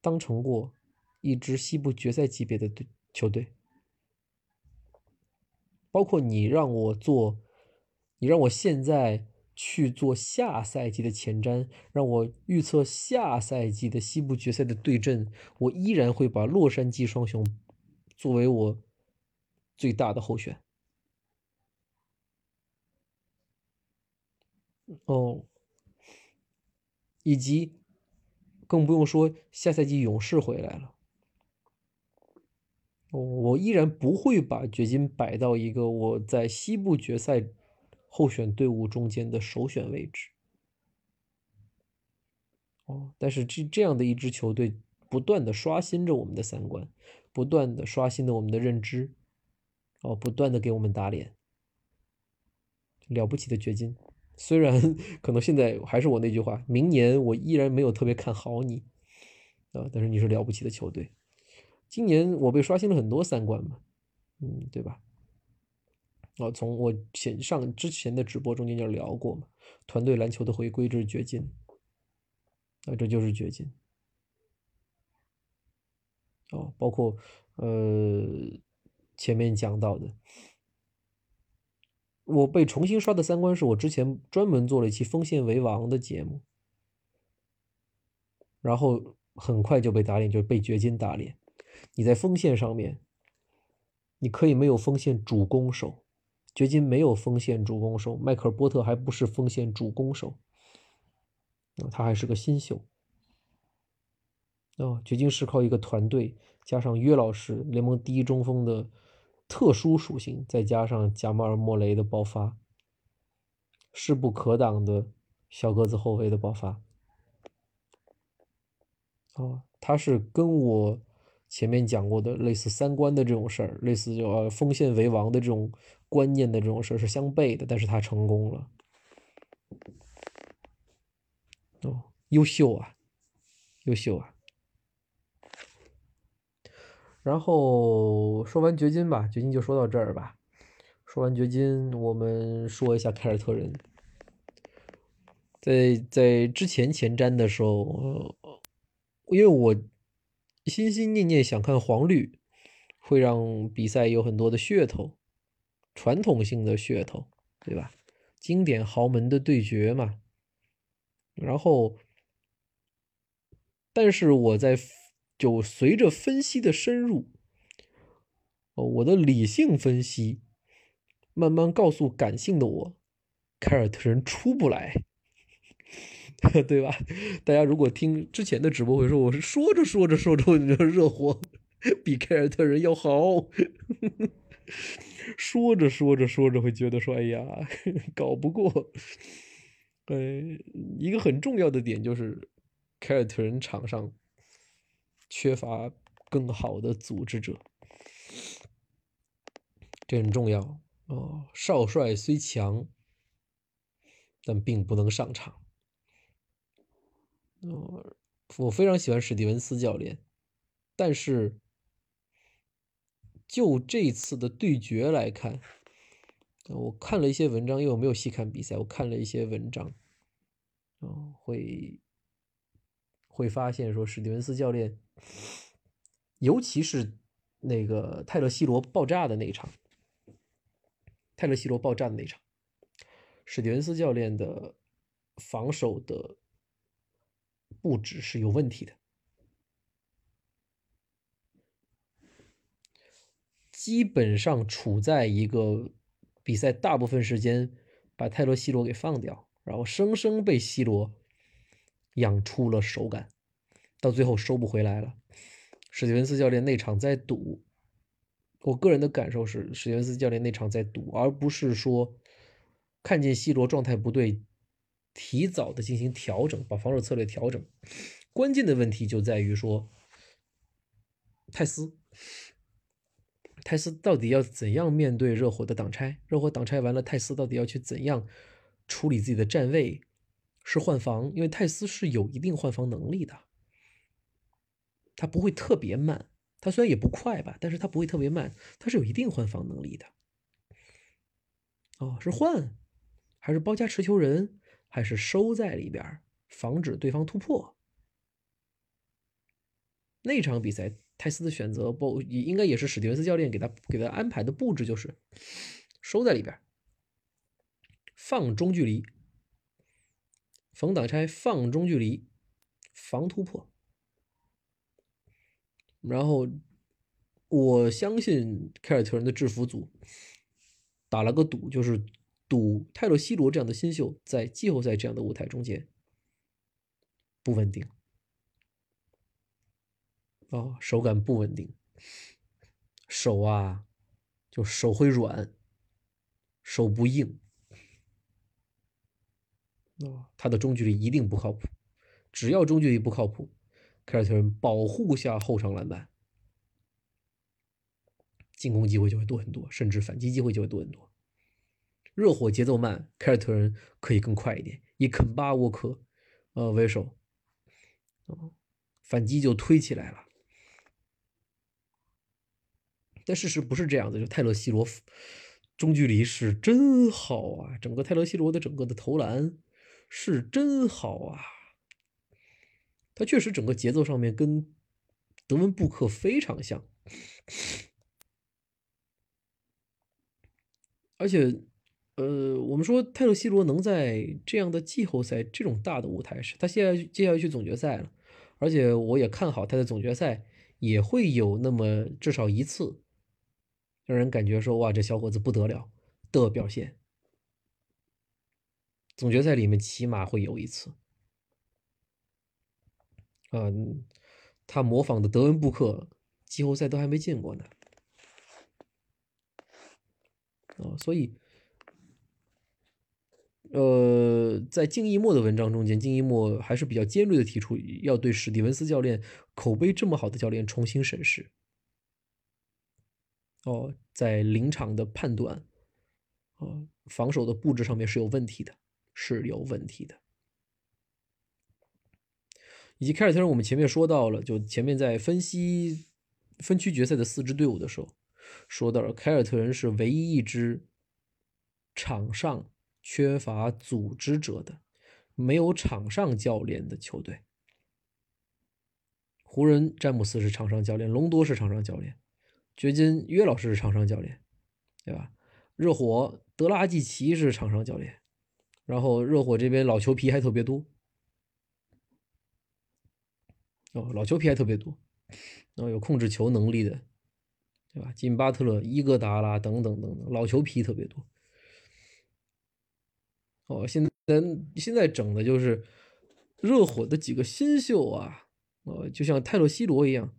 当成过一支西部决赛级别的队球队。包括你让我做，你让我现在。去做下赛季的前瞻，让我预测下赛季的西部决赛的对阵，我依然会把洛杉矶双雄作为我最大的候选。哦，以及更不用说下赛季勇士回来了，我依然不会把掘金摆到一个我在西部决赛。候选队伍中间的首选位置，哦，但是这这样的一支球队，不断的刷新着我们的三观，不断的刷新着我们的认知，哦，不断的给我们打脸，了不起的掘金，虽然可能现在还是我那句话，明年我依然没有特别看好你，啊，但是你是了不起的球队，今年我被刷新了很多三观嘛，嗯，对吧？啊，从我前上之前的直播中间就聊过嘛，团队篮球的回归这是掘金，啊，这就是掘金。哦，包括呃前面讲到的，我被重新刷的三观是我之前专门做了一期锋线为王的节目，然后很快就被打脸，就是被掘金打脸。你在锋线上面，你可以没有锋线主攻手。掘金没有锋线主攻手，迈克尔波特还不是锋线主攻手，啊，他还是个新秀。哦，掘金是靠一个团队，加上约老师联盟第一中锋的特殊属性，再加上贾马尔莫雷的爆发，势不可挡的小个子后卫的爆发。哦，他是跟我前面讲过的类似三观的这种事儿，类似就呃锋线为王的这种。观念的这种事是相悖的，但是他成功了，哦，优秀啊，优秀啊。然后说完掘金吧，掘金就说到这儿吧。说完掘金，我们说一下凯尔特人。在在之前前瞻的时候，因为我心心念念想看黄绿，会让比赛有很多的噱头。传统性的噱头，对吧？经典豪门的对决嘛。然后，但是我在就随着分析的深入，哦，我的理性分析慢慢告诉感性的我，凯尔特人出不来，<laughs> 对吧？大家如果听之前的直播会说，我是说着说着说着你就热火比凯尔特人要好。<laughs> 说着说着说着，会觉得说：“哎呀，搞不过。”呃，一个很重要的点就是凯尔特人场上缺乏更好的组织者，这很重要哦。少帅虽强，但并不能上场。哦，我非常喜欢史蒂文斯教练，但是就这次的对决来看，我看了一些文章，因为我没有细看比赛，我看了一些文章，哦，会会发现说史蒂文斯教练，尤其是那个泰勒西罗爆炸的那一场，泰勒西罗爆炸的那场，史蒂文斯教练的防守的。布置是有问题的，基本上处在一个比赛大部分时间把泰勒·西罗给放掉，然后生生被西罗养出了手感，到最后收不回来了。史蒂文斯教练那场在赌，我个人的感受是史蒂文斯教练那场在赌，而不是说看见西罗状态不对。提早的进行调整，把防守策略调整。关键的问题就在于说，泰斯，泰斯到底要怎样面对热火的挡拆？热火挡拆完了，泰斯到底要去怎样处理自己的站位？是换防？因为泰斯是有一定换防能力的，他不会特别慢。他虽然也不快吧，但是他不会特别慢，他是有一定换防能力的。哦，是换还是包夹持球人？还是收在里边，防止对方突破。那场比赛，泰斯的选择不应该也是史蒂文斯教练给他给他安排的布置，就是收在里边，放中距离，逢挡拆放中距离，防突破。然后我相信凯尔特人的制服组打了个赌，就是。赌泰勒·西罗这样的新秀在季后赛这样的舞台中间不稳定啊，手感不稳定，手啊就手会软，手不硬啊，他的中距离一定不靠谱。只要中距离不靠谱，凯尔特人保护下后场篮板，进攻机会就会多很多，甚至反击机会就会多很多。热火节奏慢，凯尔特人可以更快一点，以肯巴沃克呃为首，反击就推起来了。但事实不是这样的，就泰勒西罗中距离是真好啊，整个泰勒西罗的整个的投篮是真好啊，他确实整个节奏上面跟德文布克非常像，而且。呃，我们说泰勒·西罗能在这样的季后赛这种大的舞台上，他现在接下来去总决赛了，而且我也看好他在总决赛也会有那么至少一次，让人感觉说哇，这小伙子不得了的表现。总决赛里面起码会有一次，啊，他模仿的德文·布克季后赛都还没进过呢，啊，所以。呃，在静一墨的文章中间，静一墨还是比较尖锐的提出，要对史蒂文斯教练口碑这么好的教练重新审视。哦，在临场的判断，哦，防守的布置上面是有问题的，是有问题的。以及凯尔特人，我们前面说到了，就前面在分析分区决赛的四支队伍的时候，说到了凯尔特人是唯一一支场上。缺乏组织者的、没有场上教练的球队。湖人詹姆斯是场上教练，隆多是场上教练，掘金约老师是场上教练，对吧？热火德拉季奇是场上教练，然后热火这边老球皮还特别多，哦，老球皮还特别多，然后有控制球能力的，对吧？金巴特勒、伊戈达拉等等等等，老球皮特别多。哦，现在现在整的就是热火的几个新秀啊，呃，就像泰勒·西罗一样，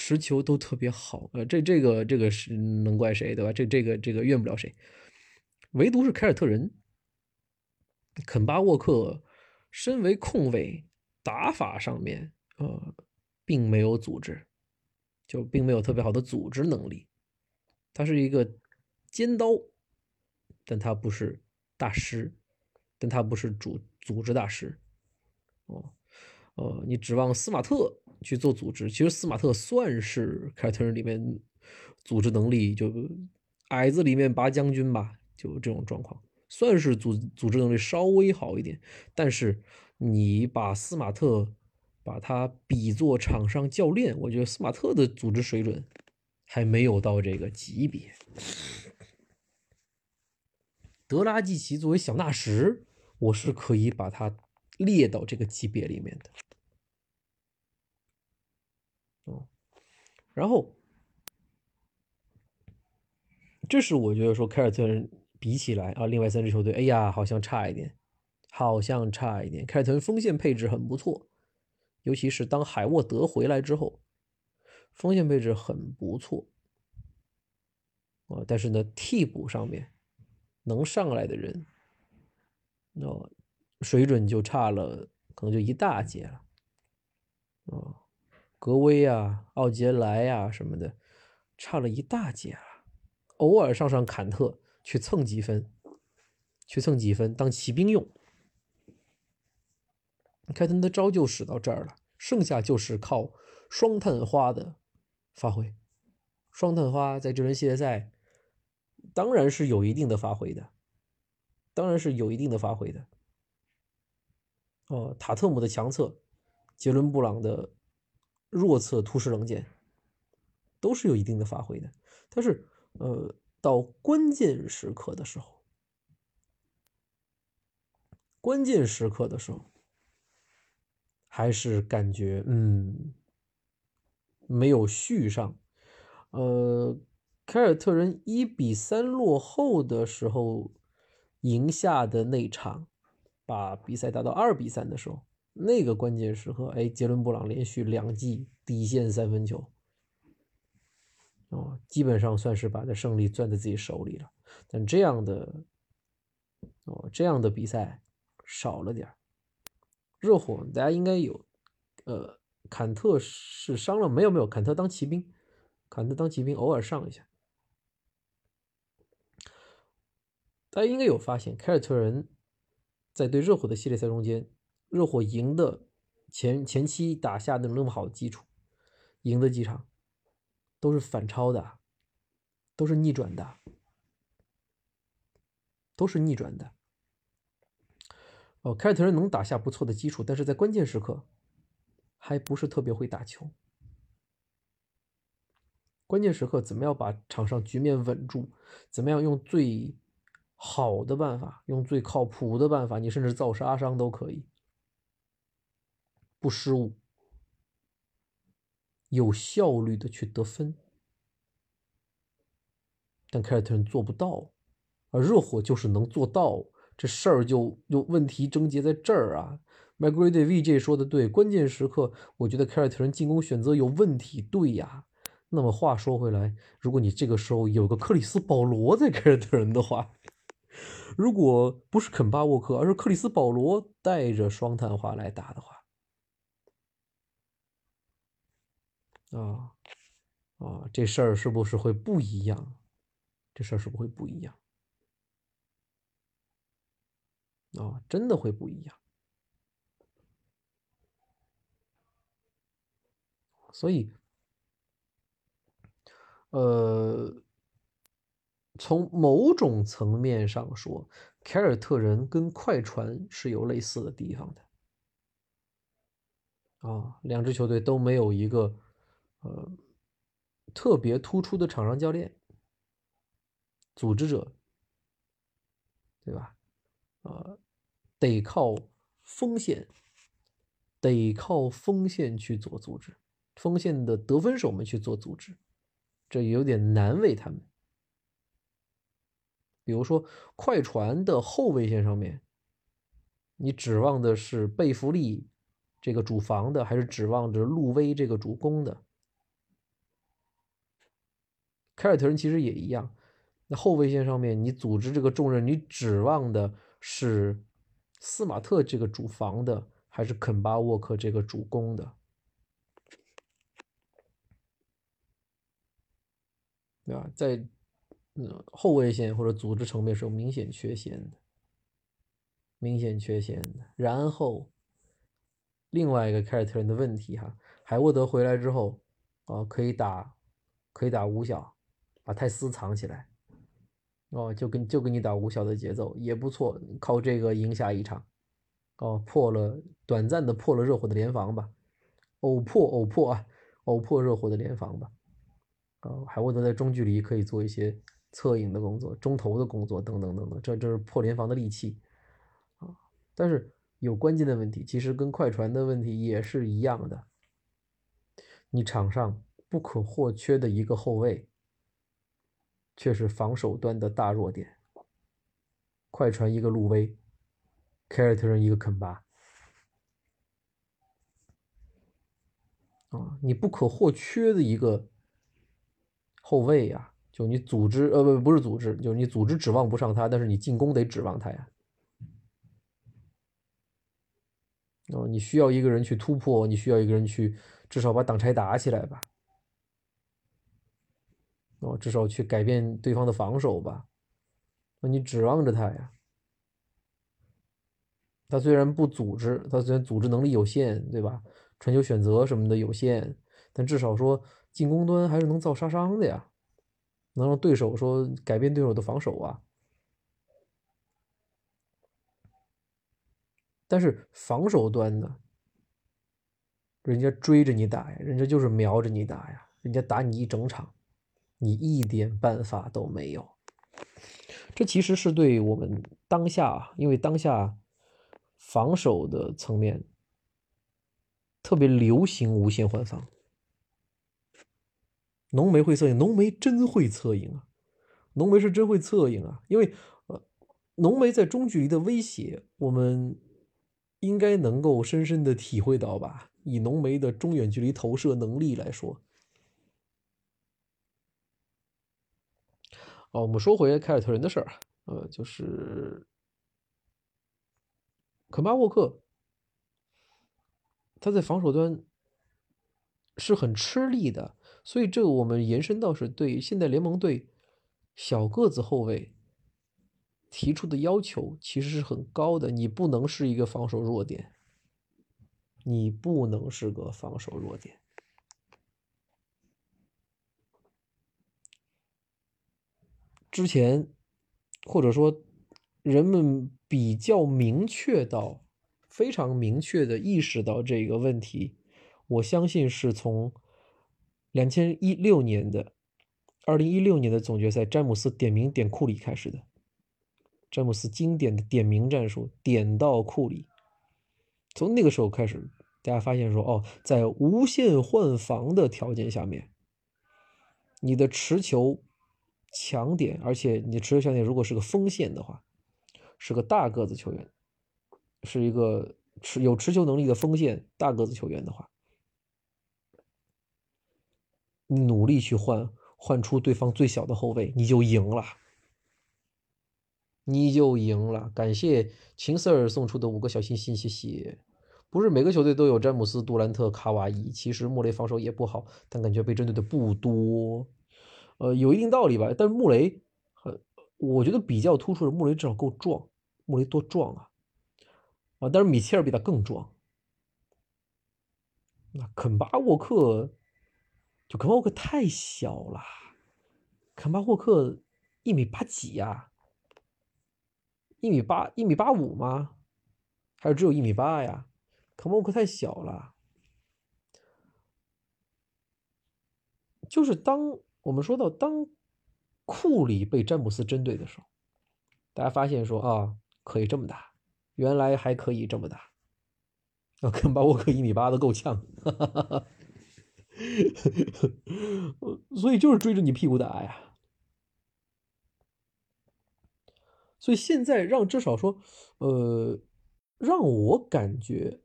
持球都特别好，呃，这这个这个是能怪谁对吧？这这个这个怨不了谁，唯独是凯尔特人，肯巴沃克身为控卫，打法上面，呃，并没有组织，就并没有特别好的组织能力。他是一个尖刀，但他不是大师，但他不是主组织大师。哦，呃，你指望斯马特去做组织，其实斯马特算是凯尔特人里面组织能力就矮子里面拔将军吧，就这种状况。算是组组织能力稍微好一点，但是你把斯马特把他比作场上教练，我觉得斯马特的组织水准还没有到这个级别。德拉季奇作为小纳什，我是可以把他列到这个级别里面的。然后这是我觉得说凯尔特人。比起来啊，另外三支球队，哎呀，好像差一点，好像差一点。凯尔特人锋线配置很不错，尤其是当海沃德回来之后，锋线配置很不错啊。但是呢，替补上面能上来的人，那水准就差了，可能就一大截了啊。格威啊，奥杰莱呀什么的，差了一大截了。偶尔上上坎特。去蹭几分，去蹭几分当骑兵用。凯特的招就使到这儿了，剩下就是靠双探花的发挥。双探花在这轮系列赛当然是有一定的发挥的，当然是有一定的发挥的。哦，塔特姆的强侧，杰伦布朗的弱侧突施冷箭，都是有一定的发挥的。但是，呃。到关键时刻的时候，关键时刻的时候，还是感觉嗯没有续上。呃，凯尔特人一比三落后的时候，赢下的那场，把比赛打到二比三的时候，那个关键时刻，哎，杰伦布朗连续两记底线三分球。哦，基本上算是把这胜利攥在自己手里了，但这样的哦，这样的比赛少了点热火大家应该有，呃，坎特是伤了没有？没有，坎特当骑兵，坎特当骑兵偶尔上一下。大家应该有发现，凯尔特人在对热火的系列赛中间，热火赢的前前期打下的那么好的基础，赢的几场。都是反超的，都是逆转的，都是逆转的。哦，凯尔特人能打下不错的基础，但是在关键时刻还不是特别会打球。关键时刻怎么样把场上局面稳住？怎么样用最好的办法，用最靠谱的办法？你甚至造杀伤都可以，不失误。有效率的去得分，但凯尔特人做不到，而热火就是能做到，这事儿就就问题症结在这儿啊。m c g r a d VJ 说的对，关键时刻我觉得凯尔特人进攻选择有问题，对呀。那么话说回来，如果你这个时候有个克里斯保罗在凯尔特人的话，如果不是肯巴沃克，而是克里斯保罗带着双探花来打的话。啊啊，这事儿是不是会不一样？这事儿是不是会不一样？啊，真的会不一样。所以，呃，从某种层面上说，凯尔特人跟快船是有类似的地方的。啊，两支球队都没有一个。呃，特别突出的场上教练、组织者，对吧？呃，得靠锋线，得靠锋线去做组织，锋线的得分手们去做组织，这有点难为他们。比如说，快船的后卫线上面，你指望的是贝弗利这个主防的，还是指望着路威这个主攻的？凯尔特人其实也一样，那后卫线上面，你组织这个重任，你指望的是斯马特这个主防的，还是肯巴沃克这个主攻的，对吧？在嗯后卫线或者组织层面是有明显缺陷的，明显缺陷的。然后另外一个凯尔特人的问题哈，海沃德回来之后啊，可以打可以打五小，把泰斯藏起来，哦，就跟就跟你打五小的节奏也不错，靠这个赢下一场。哦，破了短暂的破了热火的联防吧，偶破偶破啊，偶破热火的联防吧。哦，海沃德在中距离可以做一些策应的工作、中投的工作等等等等，这这是破联防的利器啊。但是有关键的问题，其实跟快船的问题也是一样的。你场上不可或缺的一个后卫，却是防守端的大弱点。快船一个路威。凯尔特人一个肯巴，啊，你不可或缺的一个后卫呀，就你组织呃不不是组织，就是你组织指望不上他，但是你进攻得指望他呀。哦，你需要一个人去突破，你需要一个人去至少把挡拆打起来吧。哦，至少去改变对方的防守吧。那你指望着他呀。他虽然不组织，他虽然组织能力有限，对吧？传球选择什么的有限，但至少说进攻端还是能造杀伤的呀，能让对手说改变对手的防守啊。但是防守端呢，人家追着你打呀，人家就是瞄着你打呀，人家打你一整场，你一点办法都没有。这其实是对我们当下，因为当下。防守的层面特别流行无限换防，浓眉会策应，浓眉真会策应啊！浓眉是真会策应啊！因为呃，浓眉在中距离的威胁，我们应该能够深深的体会到吧？以浓眉的中远距离投射能力来说，哦，我们说回凯尔特人的事儿啊，呃，就是。肯巴沃克，他在防守端是很吃力的，所以这个我们延伸到是对现在联盟队小个子后卫提出的要求其实是很高的。你不能是一个防守弱点，你不能是个防守弱点。之前或者说人们。比较明确到，非常明确的意识到这个问题，我相信是从两千一六年的二零一六年的总决赛，詹姆斯点名点库里开始的。詹姆斯经典的点名战术，点到库里。从那个时候开始，大家发现说，哦，在无限换防的条件下面，你的持球强点，而且你持球强点如果是个锋线的话。是个大个子球员，是一个持有持球能力的锋线大个子球员的话，你努力去换换出对方最小的后卫，你就赢了，你就赢了。感谢秦 Sir 送出的五个小心心，谢谢。不是每个球队都有詹姆斯、杜兰特、卡哇伊，其实莫雷防守也不好，但感觉被针对的不多，呃，有一定道理吧。但是穆雷。我觉得比较突出的穆雷至少够壮，穆雷多壮啊！啊，但是米切尔比他更壮。那肯巴沃克，就肯巴沃克太小了，肯巴沃克一米八几呀？一米八一米八五吗？还是只有一米八呀？肯巴沃克太小了。就是当我们说到当。库里被詹姆斯针对的时候，大家发现说啊，可以这么打，原来还可以这么打。啊，肯巴沃克一米八都够呛，哈哈哈哈所以就是追着你屁股打呀。所以现在让至少说，呃，让我感觉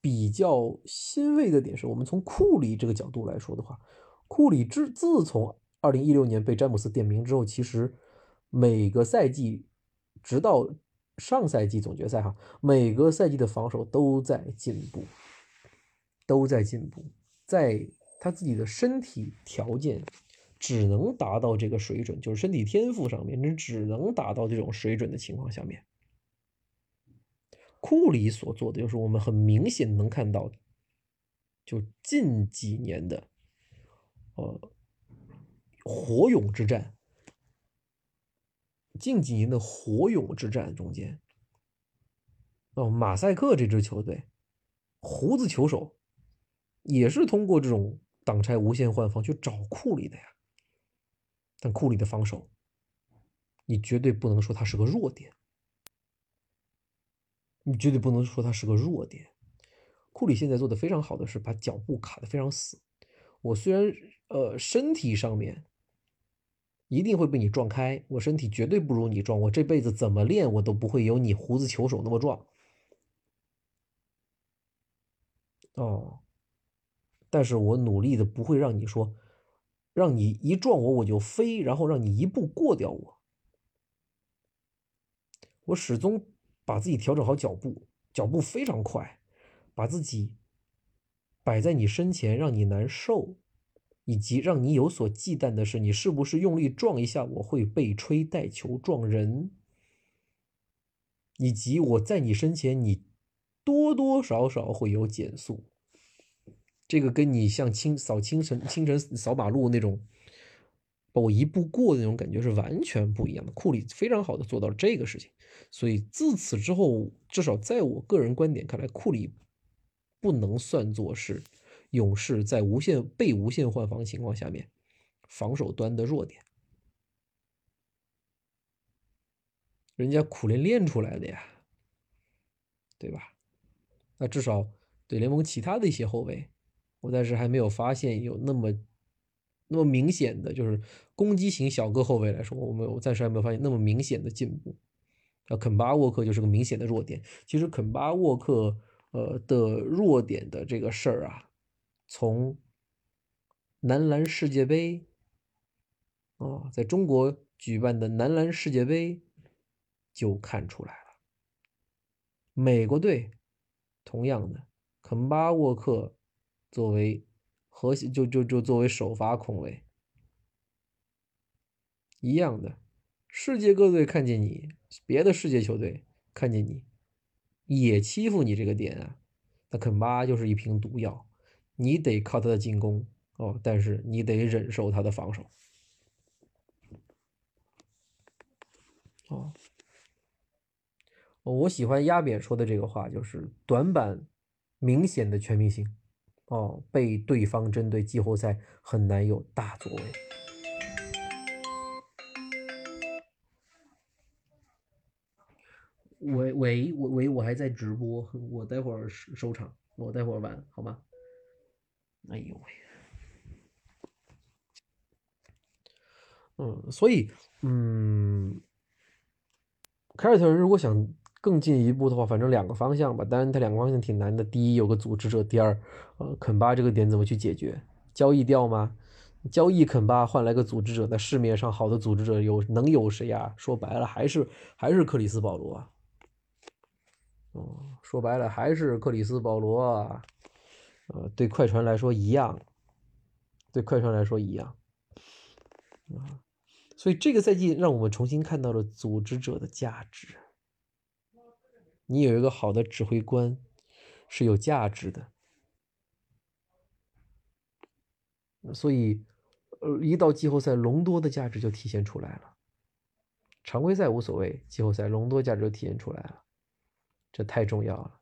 比较欣慰的点是，我们从库里这个角度来说的话，库里自自从。二零一六年被詹姆斯点名之后，其实每个赛季，直到上赛季总决赛哈，每个赛季的防守都在进步，都在进步，在他自己的身体条件只能达到这个水准，就是身体天赋上面，你只能达到这种水准的情况下面，库里所做的就是我们很明显能看到，就近几年的，呃，火勇之战。近几年的火勇之战中间，哦，马赛克这支球队，胡子球手也是通过这种挡拆无限换防去找库里的呀。但库里的防守，你绝对不能说他是个弱点，你绝对不能说他是个弱点。库里现在做的非常好的是把脚步卡的非常死。我虽然呃身体上面。一定会被你撞开，我身体绝对不如你壮，我这辈子怎么练我都不会有你胡子球手那么壮。哦，但是我努力的不会让你说，让你一撞我我就飞，然后让你一步过掉我。我始终把自己调整好脚步，脚步非常快，把自己摆在你身前，让你难受。以及让你有所忌惮的是，你是不是用力撞一下，我会被吹带球撞人？以及我在你身前，你多多少少会有减速。这个跟你像清扫清晨清晨扫马路那种，把我一步过的那种感觉是完全不一样的。库里非常好的做到了这个事情，所以自此之后，至少在我个人观点看来，库里不能算作是。勇士在无限被无限换防情况下面，防守端的弱点，人家苦练练出来的呀，对吧？那至少对联盟其他的一些后卫，我暂时还没有发现有那么那么明显的，就是攻击型小个后卫来说，我们我暂时还没有发现那么明显的进步。啊，肯巴沃克就是个明显的弱点。其实肯巴沃克呃的弱点的这个事儿啊。从男篮世界杯，哦，在中国举办的男篮世界杯就看出来了。美国队同样的，肯巴沃克作为核心，就就就作为首发控卫，一样的。世界各队看见你，别的世界球队看见你，也欺负你这个点啊，那肯巴就是一瓶毒药。你得靠他的进攻哦，但是你得忍受他的防守哦。我喜欢压扁说的这个话，就是短板明显的全明星哦，被对方针对，季后赛很难有大作为。喂喂喂喂，我还在直播，我待会儿收场，我待会儿玩好吗？哎呦喂，嗯，所以，嗯，凯尔特人如果想更进一步的话，反正两个方向吧。当然，它两个方向挺难的。第一，有个组织者；第二，呃，肯巴这个点怎么去解决？交易掉吗？交易肯巴换来个组织者，在市面上好的组织者有能有谁呀？说白了，还是还是克里斯保罗啊。哦，说白了，还是克里斯保罗啊。呃，对快船来说一样，对快船来说一样，啊，所以这个赛季让我们重新看到了组织者的价值。你有一个好的指挥官是有价值的，所以，呃，一到季后赛，隆多的价值就体现出来了。常规赛无所谓，季后赛隆多价值就体现出来了，这太重要了。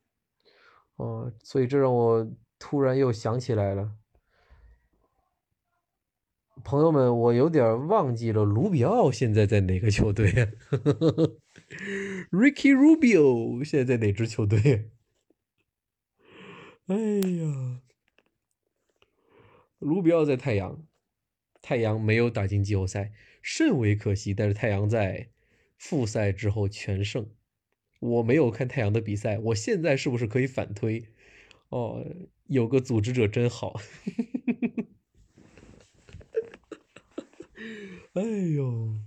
哦，所以这让我。突然又想起来了，朋友们，我有点忘记了卢比奥现在在哪个球队啊？<laughs> Ricky Rubio 现在在哪支球队？<laughs> 哎呀，卢比奥在太阳，太阳没有打进季后赛，甚为可惜。但是太阳在复赛之后全胜。我没有看太阳的比赛，我现在是不是可以反推？哦。有个组织者真好，<laughs> 哎呦，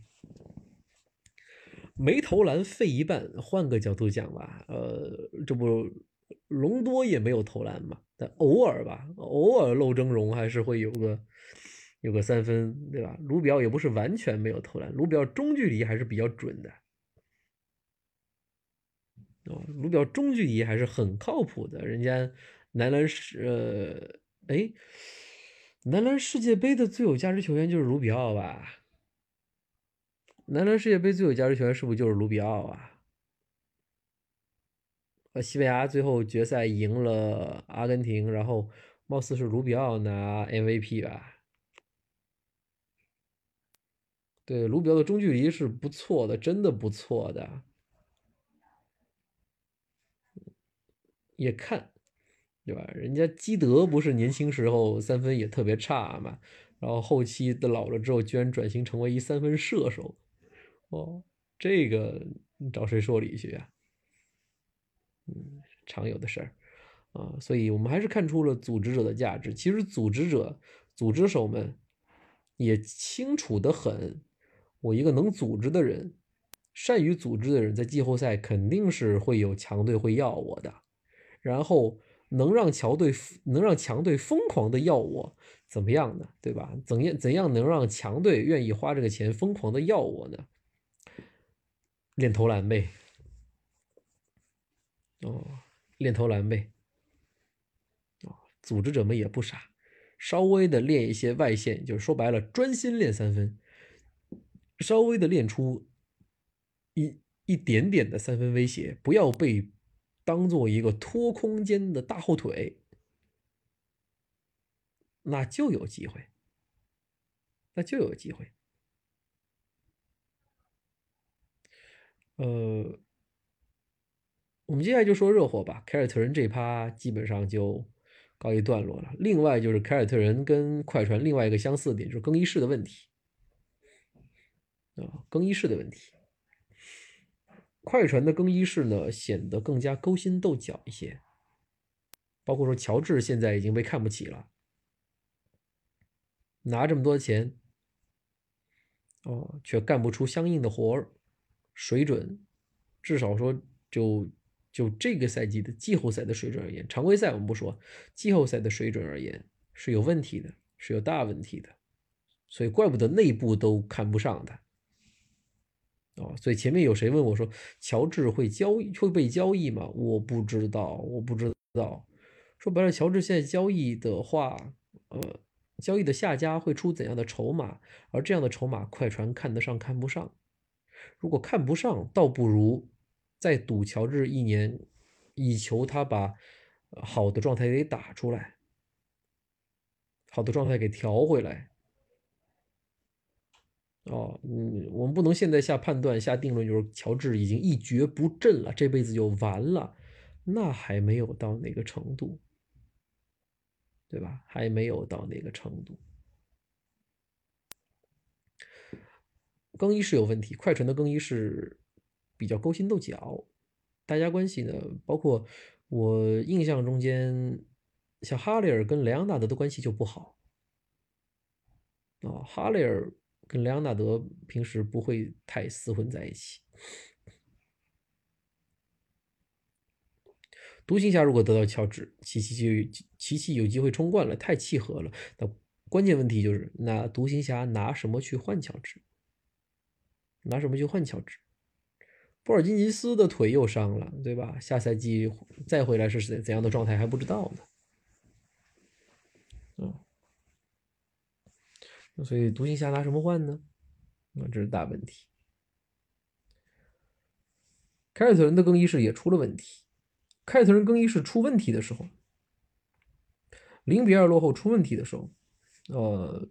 没投篮废一半。换个角度讲吧，呃，这不隆多也没有投篮嘛，但偶尔吧，偶尔漏峥嵘还是会有个有个三分，对吧？卢比奥也不是完全没有投篮，卢比奥中距离还是比较准的。哦，卢比奥中距离还是很靠谱的，人家男篮是呃，哎，男篮世界杯的最有价值球员就是卢比奥吧？男篮世界杯最有价值球员是不是就是卢比奥啊？呃，西班牙最后决赛赢了阿根廷，然后貌似是卢比奥拿 MVP 吧？对，卢比奥的中距离是不错的，真的不错的。也看，对吧？人家基德不是年轻时候三分也特别差嘛，然后后期的老了之后，居然转型成为一三分射手，哦，这个找谁说理去呀？嗯，常有的事儿啊，所以我们还是看出了组织者的价值。其实组织者、组织手们也清楚的很，我一个能组织的人，善于组织的人，在季后赛肯定是会有强队会要我的。然后能让强队能让强队疯狂的要我怎么样呢？对吧？怎样怎样能让强队愿意花这个钱疯狂的要我呢？练投篮呗。哦，练投篮呗。哦，组织者们也不傻，稍微的练一些外线，就是说白了，专心练三分，稍微的练出一一点点的三分威胁，不要被。当做一个拖空间的大后腿，那就有机会，那就有机会。呃，我们接下来就说热火吧。凯尔特人这趴基本上就告一段落了。另外就是凯尔特人跟快船另外一个相似点就是更衣室的问题啊，更衣室的问题。快船的更衣室呢，显得更加勾心斗角一些。包括说，乔治现在已经被看不起了，拿这么多钱，哦，却干不出相应的活儿，水准，至少说，就就这个赛季的季后赛的水准而言，常规赛我们不说，季后赛的水准而言是有问题的，是有大问题的，所以怪不得内部都看不上他。啊，所以前面有谁问我说，乔治会交易会被交易吗？我不知道，我不知道。说白了，乔治现在交易的话，呃，交易的下家会出怎样的筹码？而这样的筹码，快船看得上看不上？如果看不上，倒不如再赌乔治一年，以求他把好的状态给打出来，好的状态给调回来。哦，嗯，我们不能现在下判断、下定论，就是乔治已经一蹶不振了，这辈子就完了，那还没有到那个程度，对吧？还没有到那个程度。更衣室有问题，快船的更衣室比较勾心斗角，大家关系呢，包括我印象中间，像哈雷尔跟莱昂纳德的关系就不好。哦，哈雷尔。跟莱昂纳德平时不会太厮混在一起。独行侠如果得到乔治，奇奇就奇奇有机会冲冠了，太契合了。那关键问题就是，那独行侠拿什么去换乔治？拿什么去换乔治？波尔津吉斯的腿又伤了，对吧？下赛季再回来是怎怎样的状态还不知道呢。嗯。所以独行侠拿什么换呢？那这是大问题。凯尔特人的更衣室也出了问题。凯尔特人更衣室出问题的时候，零比二落后出问题的时候，呃，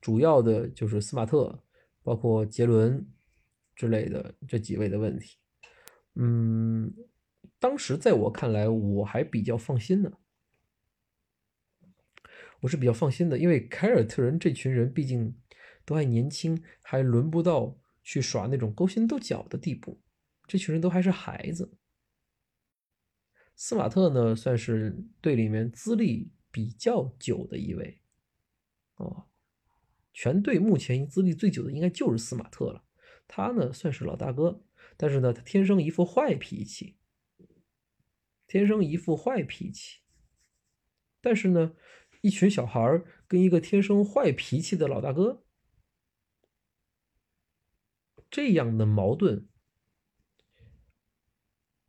主要的就是斯马特，包括杰伦之类的这几位的问题。嗯，当时在我看来，我还比较放心呢。我是比较放心的，因为凯尔特人这群人毕竟都还年轻，还轮不到去耍那种勾心斗角的地步。这群人都还是孩子。斯马特呢，算是队里面资历比较久的一位。哦，全队目前资历最久的应该就是斯马特了。他呢算是老大哥，但是呢他天生一副坏脾气，天生一副坏脾气。但是呢，一群小孩儿跟一个天生坏脾气的老大哥，这样的矛盾，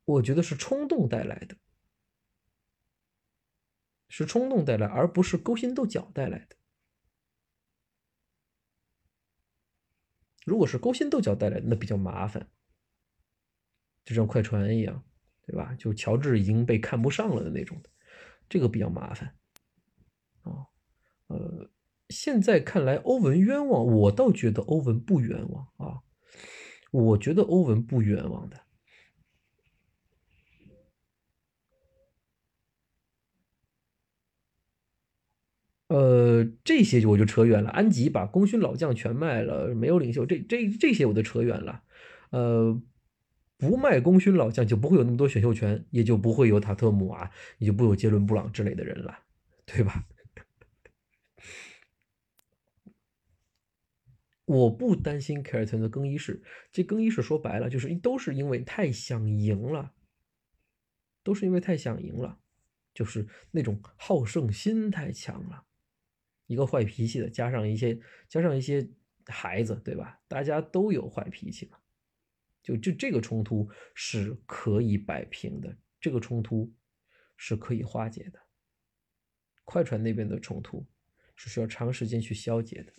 我觉得是冲动带来的，是冲动带来，而不是勾心斗角带来的。如果是勾心斗角带来的，那比较麻烦，就像快船一样，对吧？就乔治已经被看不上了的那种。这个比较麻烦，呃，现在看来欧文冤枉，我倒觉得欧文不冤枉啊，我觉得欧文不冤枉的，呃，这些我就扯远了。安吉把功勋老将全卖了，没有领袖，这这这些我都扯远了，呃。不卖功勋老将，就不会有那么多选秀权，也就不会有塔特姆啊，也就不有杰伦布朗之类的人了，对吧？我不担心凯尔特人的更衣室，这更衣室说白了就是都是因为太想赢了，都是因为太想赢了，就是那种好胜心太强了，一个坏脾气的，加上一些加上一些孩子，对吧？大家都有坏脾气嘛。就就这个冲突是可以摆平的，这个冲突是可以化解的。快船那边的冲突是需要长时间去消解的。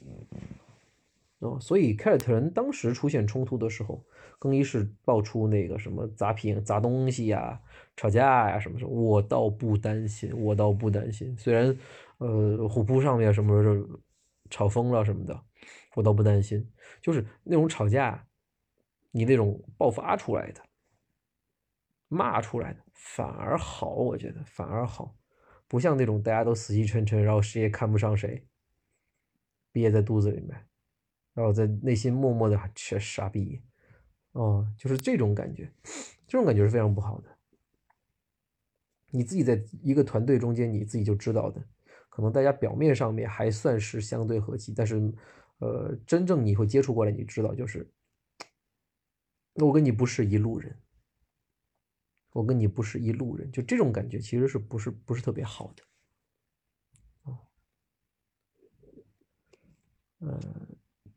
哦，所以凯尔特人当时出现冲突的时候，更衣室爆出那个什么砸瓶、砸东西呀、吵架呀什么什么，我倒不担心，我倒不担心。虽然呃虎扑上面什么吵疯了什么的，我倒不担心，就是那种吵架。你那种爆发出来的、骂出来的反而好，我觉得反而好，不像那种大家都死气沉沉，然后谁也看不上谁，憋在肚子里面，然后在内心默默的吃傻逼，哦，就是这种感觉，这种感觉是非常不好的。你自己在一个团队中间，你自己就知道的，可能大家表面上面还算是相对和气，但是，呃，真正你会接触过来，你知道就是。我跟你不是一路人，我跟你不是一路人，就这种感觉其实是不是不是特别好的，嗯，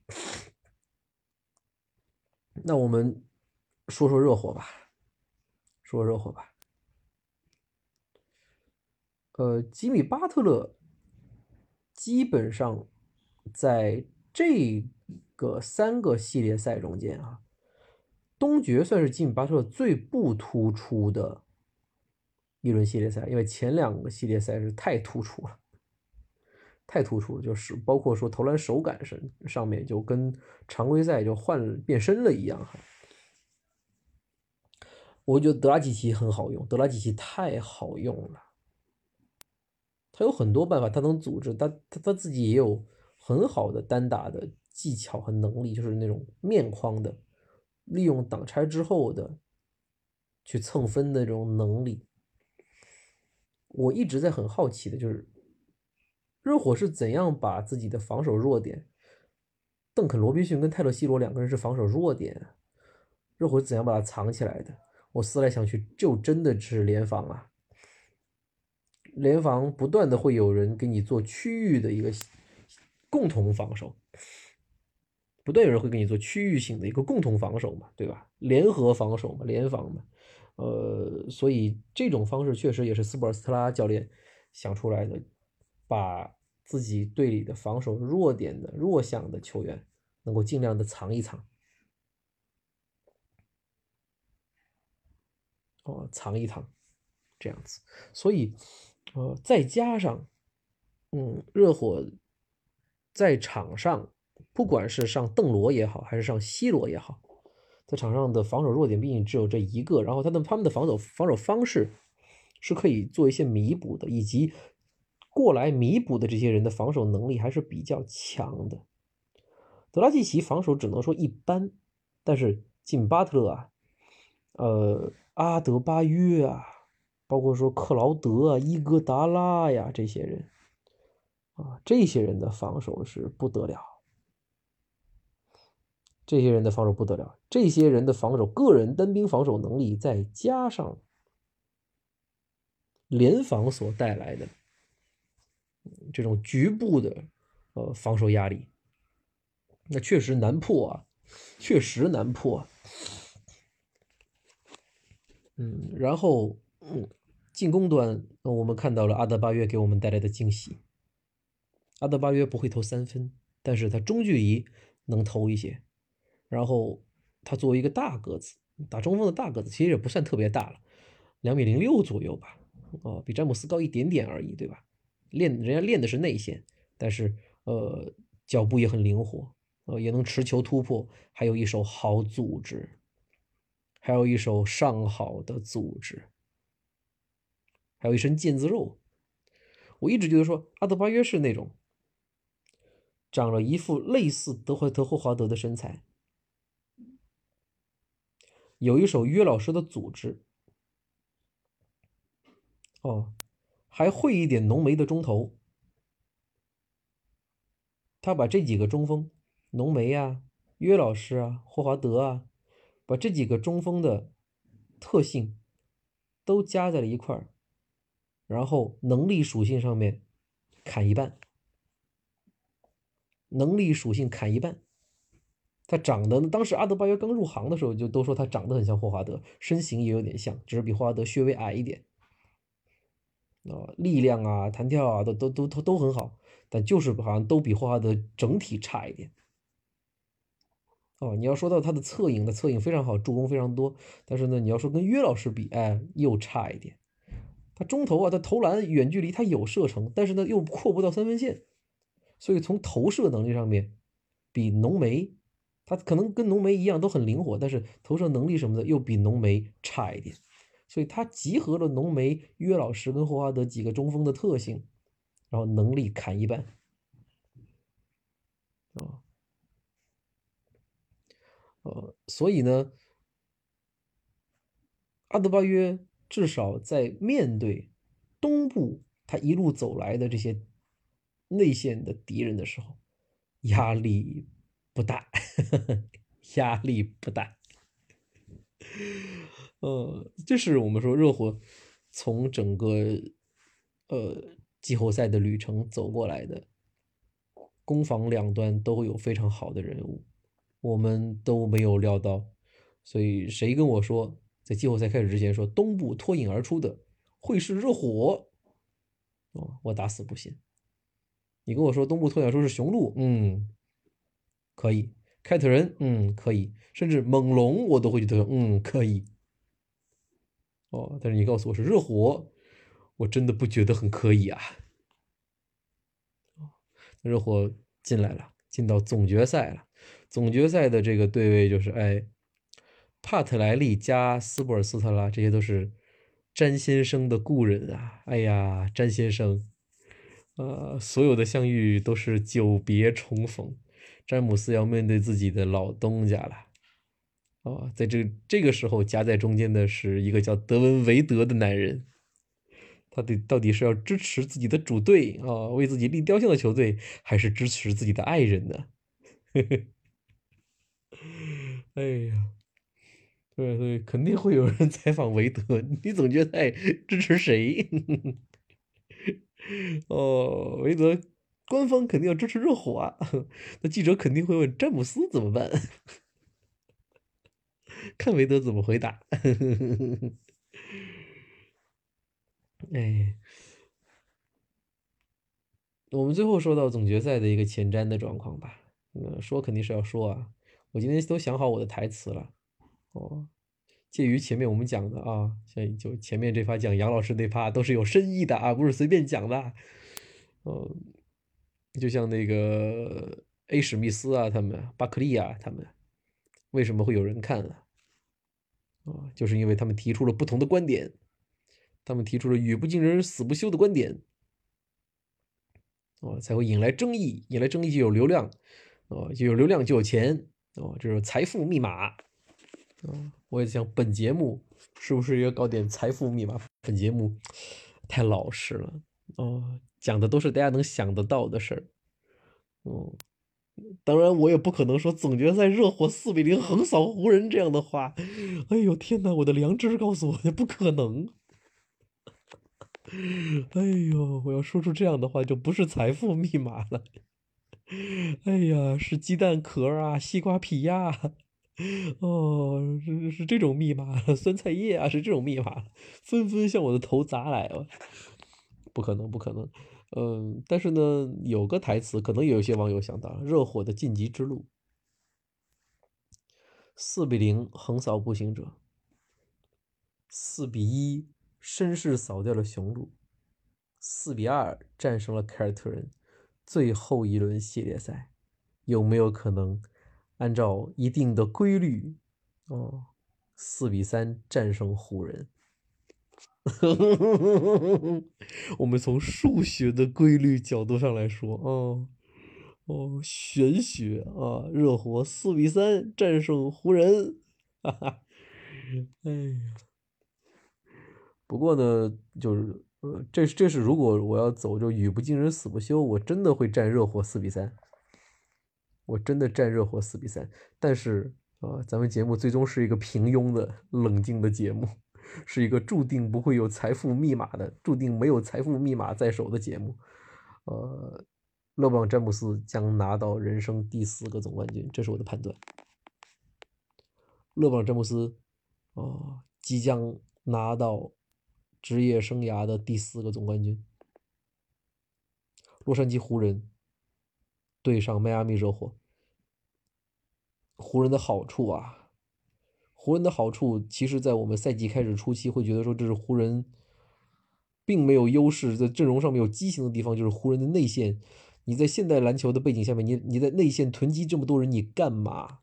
<sniffs> 那我们说说热火吧，说热火吧，呃，吉米巴特勒基本上在这个三个系列赛中间啊。东决算是吉米巴特勒最不突出的一轮系列赛，因为前两个系列赛是太突出了，太突出了，就是包括说投篮手感上上面就跟常规赛就换变身了一样。我觉得德拉季奇很好用，德拉季奇太好用了，他有很多办法，他能组织，他他他自己也有很好的单打的技巧和能力，就是那种面框的。利用挡拆之后的去蹭分的这种能力，我一直在很好奇的，就是热火是怎样把自己的防守弱点，邓肯·罗宾逊跟泰勒·西罗两个人是防守弱点，热火是怎样把它藏起来的？我思来想去，就真的是联防啊，联防不断的会有人给你做区域的一个共同防守。不断有人会给你做区域性的一个共同防守嘛，对吧？联合防守嘛，联防嘛，呃，所以这种方式确实也是斯波尔斯特拉教练想出来的，把自己队里的防守弱点的弱项的球员能够尽量的藏一藏，哦，藏一藏，这样子。所以，呃，再加上，嗯，热火在场上。不管是上邓罗也好，还是上西罗也好，在场上的防守弱点毕竟只有这一个，然后他的他们的防守防守方式是可以做一些弥补的，以及过来弥补的这些人的防守能力还是比较强的。德拉季奇防守只能说一般，但是进巴特勒啊，呃，阿德巴约啊，包括说克劳德啊、伊戈达拉呀这些人啊，这些人的防守是不得了。这些人的防守不得了，这些人的防守，个人单兵防守能力，再加上联防所带来的这种局部的呃防守压力，那确实难破啊，确实难破。嗯，然后，进攻端我们看到了阿德巴约给我们带来的惊喜。阿德巴约不会投三分，但是他中距离能投一些。然后他作为一个大个子，打中锋的大个子，其实也不算特别大了，两米零六左右吧，哦，比詹姆斯高一点点而已，对吧？练人家练的是内线，但是呃，脚步也很灵活，呃，也能持球突破，还有一手好组织，还有一手上好的组织，还有一身腱子肉。我一直觉得说阿德巴约是那种长了一副类似德怀特·霍华德的身材。有一手约老师的组织，哦，还会一点浓眉的中投。他把这几个中锋，浓眉啊、约老师啊、霍华德啊，把这几个中锋的特性都加在了一块儿，然后能力属性上面砍一半，能力属性砍一半。他长得，当时阿德巴约刚入行的时候，就都说他长得很像霍华德，身形也有点像，只是比霍华德稍微矮一点。啊，力量啊，弹跳啊，都都都都都很好，但就是好像都比霍华德整体差一点。哦，你要说到他的侧影，的侧影非常好，助攻非常多，但是呢，你要说跟约老师比，哎，又差一点。他中投啊，他投篮远距离他有射程，但是呢又扩不到三分线，所以从投射能力上面比浓眉。他可能跟浓眉一样都很灵活，但是投射能力什么的又比浓眉差一点，所以他集合了浓眉、约老师跟霍华德几个中锋的特性，然后能力砍一半，啊，呃，所以呢，阿德巴约至少在面对东部他一路走来的这些内线的敌人的时候，压力。不大，<laughs> 压力不大。呃，这是我们说热火从整个呃季后赛的旅程走过来的，攻防两端都会有非常好的人物，我们都没有料到。所以谁跟我说在季后赛开始之前说东部脱颖而出的会是热火？哦，我打死不信。你跟我说东部脱颖而出是雄鹿，嗯。可以，凯特人，嗯，可以，甚至猛龙，我都会觉得，嗯，可以。哦，但是你告诉我是热火，我真的不觉得很可以啊。热火进来了，进到总决赛了。总决赛的这个对位就是，哎，帕特莱利加斯波尔斯特拉，这些都是詹先生的故人啊。哎呀，詹先生，呃，所有的相遇都是久别重逢。詹姆斯要面对自己的老东家了，啊，在这这个时候夹在中间的是一个叫德文维德的男人，他得到底是要支持自己的主队啊，为自己立雕像的球队，还是支持自己的爱人呢？<laughs> 哎呀，对对，肯定会有人 <laughs> 采访维德，你总决赛支持谁？<laughs> 哦，维德。官方肯定要支持热火啊，那记者肯定会问詹姆斯怎么办？看韦德怎么回答。呵呵呵哎，我们最后说到总决赛的一个前瞻的状况吧。嗯，说肯定是要说啊，我今天都想好我的台词了。哦，介于前面我们讲的啊，像就前面这趴讲杨老师那趴都是有深意的啊，不是随便讲的。嗯。就像那个 A 史密斯啊，他们巴克利啊，他们为什么会有人看啊？啊，就是因为他们提出了不同的观点，他们提出了语不惊人死不休的观点，哦，才会引来争议，引来争议就有流量，哦，就有流量就有钱，哦，这是财富密码，啊，我也想本节目是不是要搞点财富密码？本节目太老实了，哦。讲的都是大家能想得到的事儿，哦，当然，我也不可能说总决赛热火四比零横扫湖人这样的话。哎呦天哪，我的良知告诉我，不可能。哎呦，我要说出这样的话，就不是财富密码了。哎呀，是鸡蛋壳啊，西瓜皮呀，哦，是是这种密码，酸菜叶啊，是这种密码，纷纷向我的头砸来。不可能，不可能。嗯，但是呢，有个台词，可能有些网友想到：热火的晋级之路，四比零横扫步行者，四比一。绅士扫掉了雄鹿，四比二战胜了凯尔特人。最后一轮系列赛，有没有可能按照一定的规律，哦，四比三战胜湖人？<laughs> 我们从数学的规律角度上来说，哦哦，玄学啊，热火四比三战胜湖人，哈哈，哎呀。不过呢，就是呃，这这是如果我要走就语不惊人死不休，我真的会战热火四比三，我真的战热火四比三。但是啊，咱们节目最终是一个平庸的、冷静的节目，是一个注定不会有财富密码的、注定没有财富密码在手的节目。呃，勒布朗詹姆斯将拿到人生第四个总冠军，这是我的判断。勒布朗詹姆斯啊，即将拿到。职业生涯的第四个总冠军，洛杉矶湖人对上迈阿密热火。湖人的好处啊，湖人的好处，其实，在我们赛季开始初期会觉得说，这是湖人并没有优势，在阵容上面有畸形的地方，就是湖人的内线。你在现代篮球的背景下面，你你在内线囤积这么多人，你干嘛？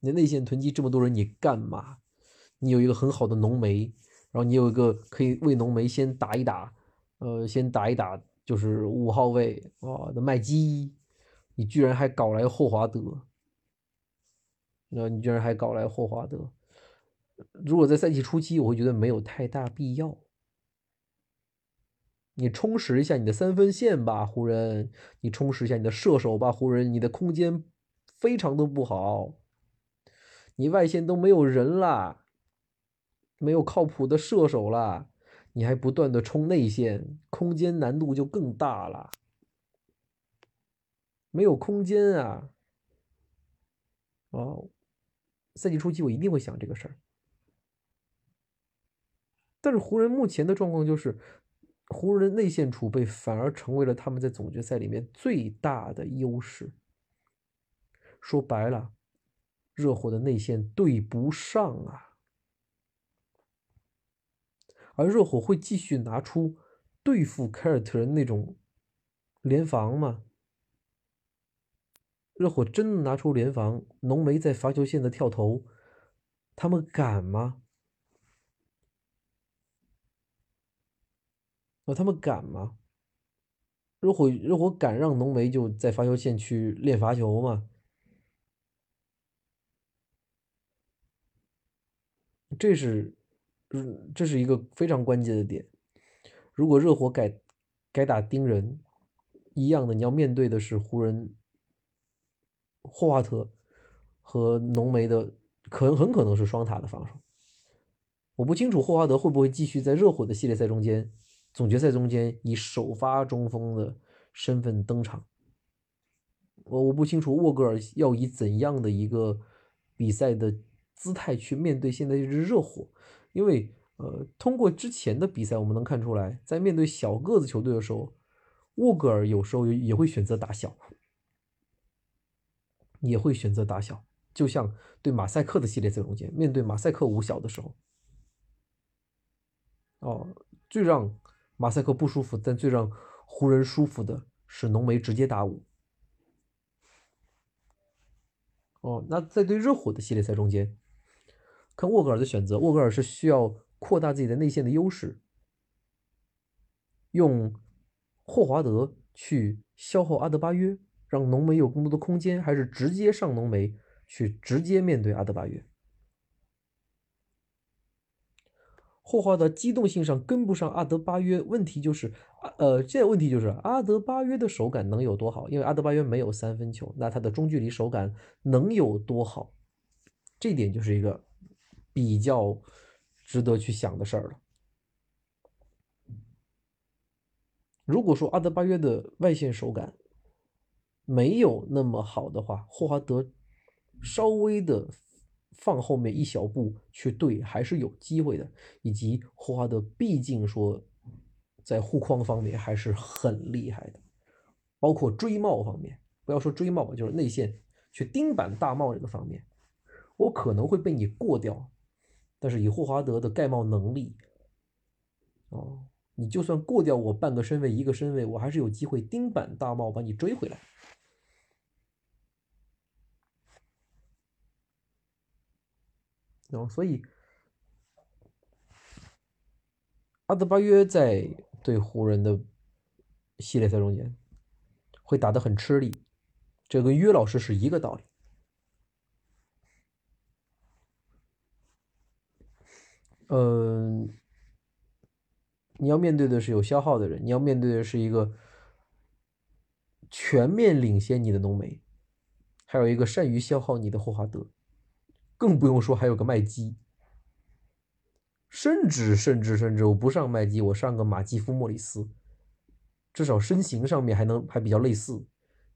你内线囤积这么多人，你干嘛？你有一个很好的浓眉，然后你有一个可以为浓眉先打一打，呃，先打一打就是五号位啊的麦基，你居然还搞来霍华德，那你居然还搞来霍华德，如果在赛季初期，我会觉得没有太大必要。你充实一下你的三分线吧，湖人，你充实一下你的射手吧，湖人，你的空间非常的不好，你外线都没有人啦。没有靠谱的射手了，你还不断的冲内线，空间难度就更大了。没有空间啊！哦，赛季初期我一定会想这个事儿。但是湖人目前的状况就是，湖人内线储备反而成为了他们在总决赛里面最大的优势。说白了，热火的内线对不上啊。而热火会继续拿出对付凯尔特人那种联防吗？热火真的拿出联防，浓眉在罚球线的跳投，他们敢吗？啊，他们敢吗？热火热火敢让浓眉就在罚球线去练罚球吗？这是。这是一个非常关键的点。如果热火改改打盯人一样的，你要面对的是湖人霍华特和浓眉的，可能很可能是双塔的防守。我不清楚霍华德会不会继续在热火的系列赛中间、总决赛中间以首发中锋的身份登场。我我不清楚沃格尔要以怎样的一个比赛的姿态去面对现在这支热火。因为，呃，通过之前的比赛，我们能看出来，在面对小个子球队的时候，沃格尔有时候也会选择打小，也会选择打小。就像对马赛克的系列赛中间，面对马赛克五小的时候，哦，最让马赛克不舒服，但最让湖人舒服的是浓眉直接打五。哦，那在对热火的系列赛中间。看沃格尔的选择，沃格尔是需要扩大自己的内线的优势，用霍华德去消耗阿德巴约，让浓眉有更多的空间，还是直接上浓眉去直接面对阿德巴约？霍华德机动性上跟不上阿德巴约，问题就是呃，这问题就是阿德巴约的手感能有多好？因为阿德巴约没有三分球，那他的中距离手感能有多好？这点就是一个比较值得去想的事儿了。如果说阿德巴约的外线手感没有那么好的话，霍华德稍微的。放后面一小步去对还是有机会的，以及霍华德毕竟说在护框方面还是很厉害的，包括追帽方面，不要说追帽吧，就是内线去盯板大帽这个方面，我可能会被你过掉，但是以霍华德的盖帽能力，哦，你就算过掉我半个身位一个身位，我还是有机会钉板大帽把你追回来。然后，所以阿德巴约在对湖人的系列赛中间会打得很吃力，这跟约老师是一个道理。嗯，你要面对的是有消耗的人，你要面对的是一个全面领先你的浓眉，还有一个善于消耗你的霍华德。更不用说还有个麦基，甚至甚至甚至我不上麦基，我上个马基夫莫里斯，至少身形上面还能还比较类似，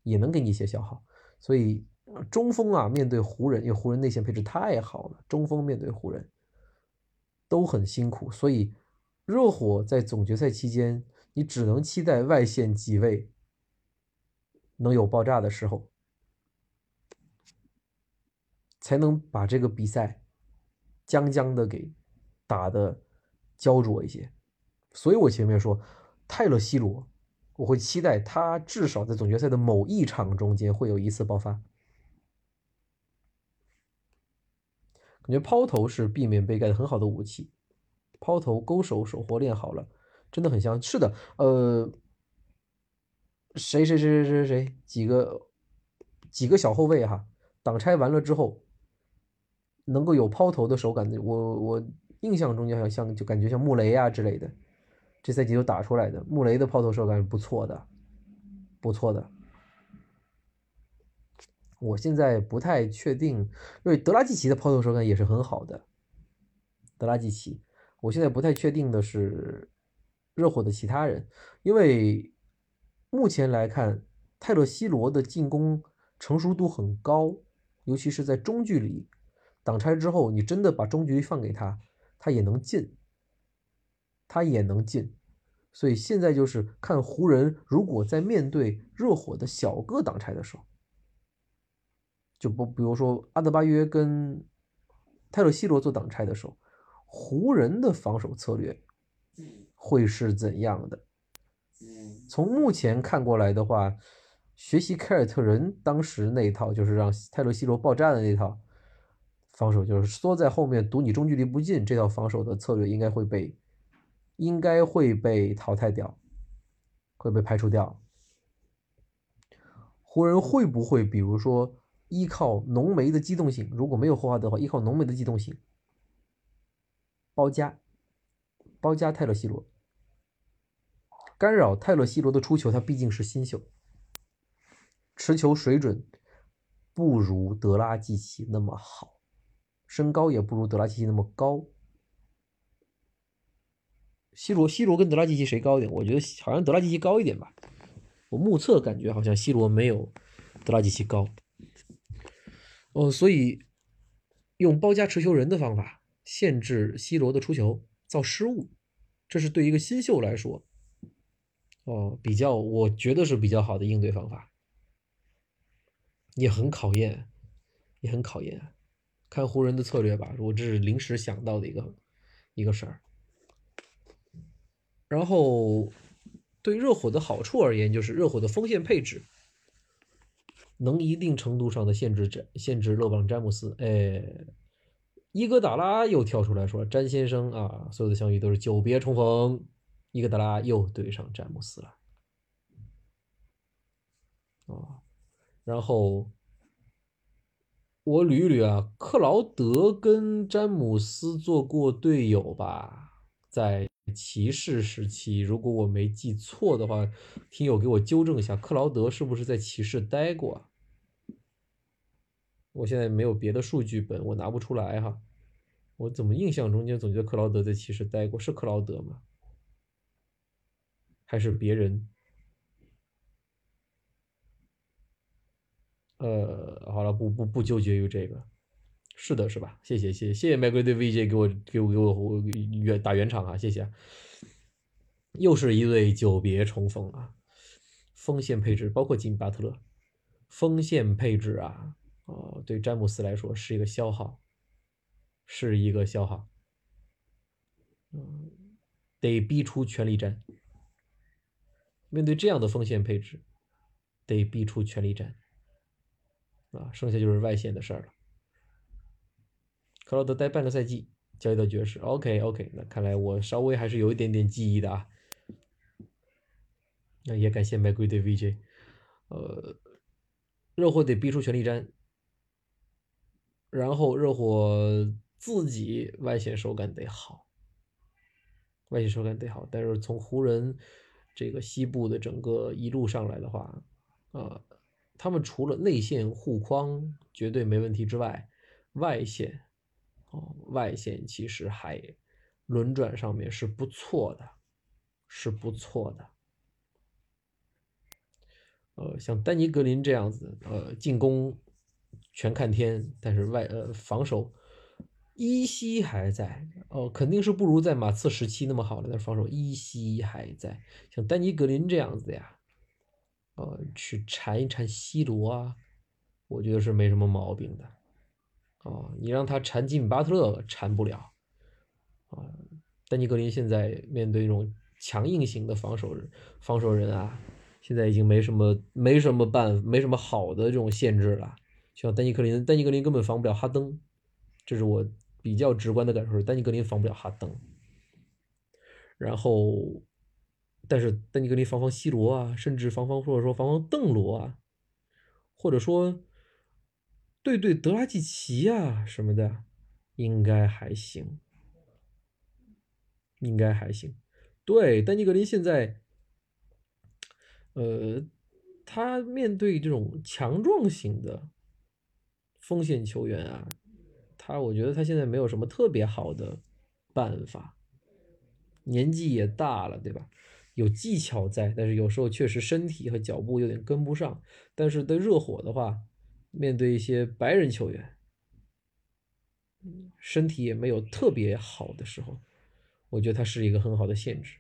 也能给你一些消耗。所以中锋啊，面对湖人，因为湖人内线配置太好了，中锋面对湖人都很辛苦。所以热火在总决赛期间，你只能期待外线几位能有爆炸的时候。才能把这个比赛将将的给打的焦灼一些，所以我前面说泰勒西罗，我会期待他至少在总决赛的某一场中间会有一次爆发。感觉抛投是避免被盖的很好的武器，抛投勾手手活练好了，真的很香。是的，呃，谁谁谁谁谁谁几个几个小后卫哈，挡拆完了之后。能够有抛投的手感的，我我印象中就像就感觉像穆雷啊之类的，这赛季都打出来的穆雷的抛投手感是不错的，不错的。我现在不太确定，因为德拉季奇的抛投手感也是很好的。德拉季奇，我现在不太确定的是热火的其他人，因为目前来看，泰勒西罗的进攻成熟度很高，尤其是在中距离。挡拆之后，你真的把中距离放给他，他也能进，他也能进。所以现在就是看湖人，如果在面对热火的小个挡拆的时候，就不比如说阿德巴约跟泰勒西罗做挡拆的时候，湖人的防守策略会是怎样的？从目前看过来的话，学习凯尔特人当时那一套，就是让泰勒西罗爆炸的那套。防守就是缩在后面堵你中距离不进，这套防守的策略应该会被，应该会被淘汰掉，会被排除掉。湖人会不会比如说依靠浓眉的机动性？如果没有霍华德的话，依靠浓眉的机动性包夹，包夹泰勒西罗，干扰泰勒西罗的出球。他毕竟是新秀，持球水准不如德拉季奇那么好。身高也不如德拉季奇那么高。西罗，西罗跟德拉季奇谁高一点？我觉得好像德拉季奇高一点吧。我目测感觉好像西罗没有德拉季奇高。哦，所以用包夹持球人的方法限制 C 罗的出球，造失误，这是对一个新秀来说，哦，比较我觉得是比较好的应对方法，也很考验，也很考验。看湖人的策略吧，我这是临时想到的一个一个事儿。然后对热火的好处而言，就是热火的锋线配置能一定程度上的限制詹限制勒布朗詹姆斯。哎，伊戈达拉又跳出来说：“詹先生啊，所有的相遇都是久别重逢。”伊戈达拉又对上詹姆斯了。啊，然后。我捋一捋啊，克劳德跟詹姆斯做过队友吧？在骑士时期，如果我没记错的话，听友给我纠正一下，克劳德是不是在骑士待过？我现在没有别的数据本，我拿不出来哈。我怎么印象中间总觉得克劳德在骑士待过？是克劳德吗？还是别人？呃，好了，不不不纠结于这个，是的，是吧？谢谢谢谢谢谢麦格对 VJ 给我给我给我圆打圆场啊，谢谢。又是一对久别重逢啊，锋线配置包括吉米巴特勒，锋线配置啊，哦，对詹姆斯来说是一个消耗，是一个消耗，嗯，得逼出全力战。面对这样的风险配置，得逼出全力战。啊，剩下就是外线的事儿了。克劳德待半个赛季，交易到爵士。OK OK，那看来我稍微还是有一点点记忆的啊。那也感谢玫瑰对 VJ。呃，热火得逼出全力战，然后热火自己外线手感得好，外线手感得好。但是从湖人这个西部的整个一路上来的话，啊。他们除了内线护框绝对没问题之外，外线哦，外线其实还轮转上面是不错的，是不错的。呃，像丹尼格林这样子，呃，进攻全看天，但是外呃防守依稀还在哦，肯定是不如在马刺时期那么好了，但是防守依稀还在。像丹尼格林这样子呀。呃，去缠一缠西罗啊，我觉得是没什么毛病的。哦，你让他缠吉米巴特勒，缠不了。啊，丹尼格林现在面对这种强硬型的防守人，防守人啊，现在已经没什么没什么办，没什么好的这种限制了。像丹尼格林，丹尼格林根本防不了哈登，这是我比较直观的感受是，丹尼格林防不了哈登。然后。但是丹尼格林防防西罗啊，甚至防防或者说防防邓罗啊，或者说对对德拉季奇啊什么的，应该还行，应该还行。对，丹尼格林现在，呃，他面对这种强壮型的锋线球员啊，他我觉得他现在没有什么特别好的办法，年纪也大了，对吧？有技巧在，但是有时候确实身体和脚步有点跟不上。但是对热火的话，面对一些白人球员，身体也没有特别好的时候，我觉得他是一个很好的限制。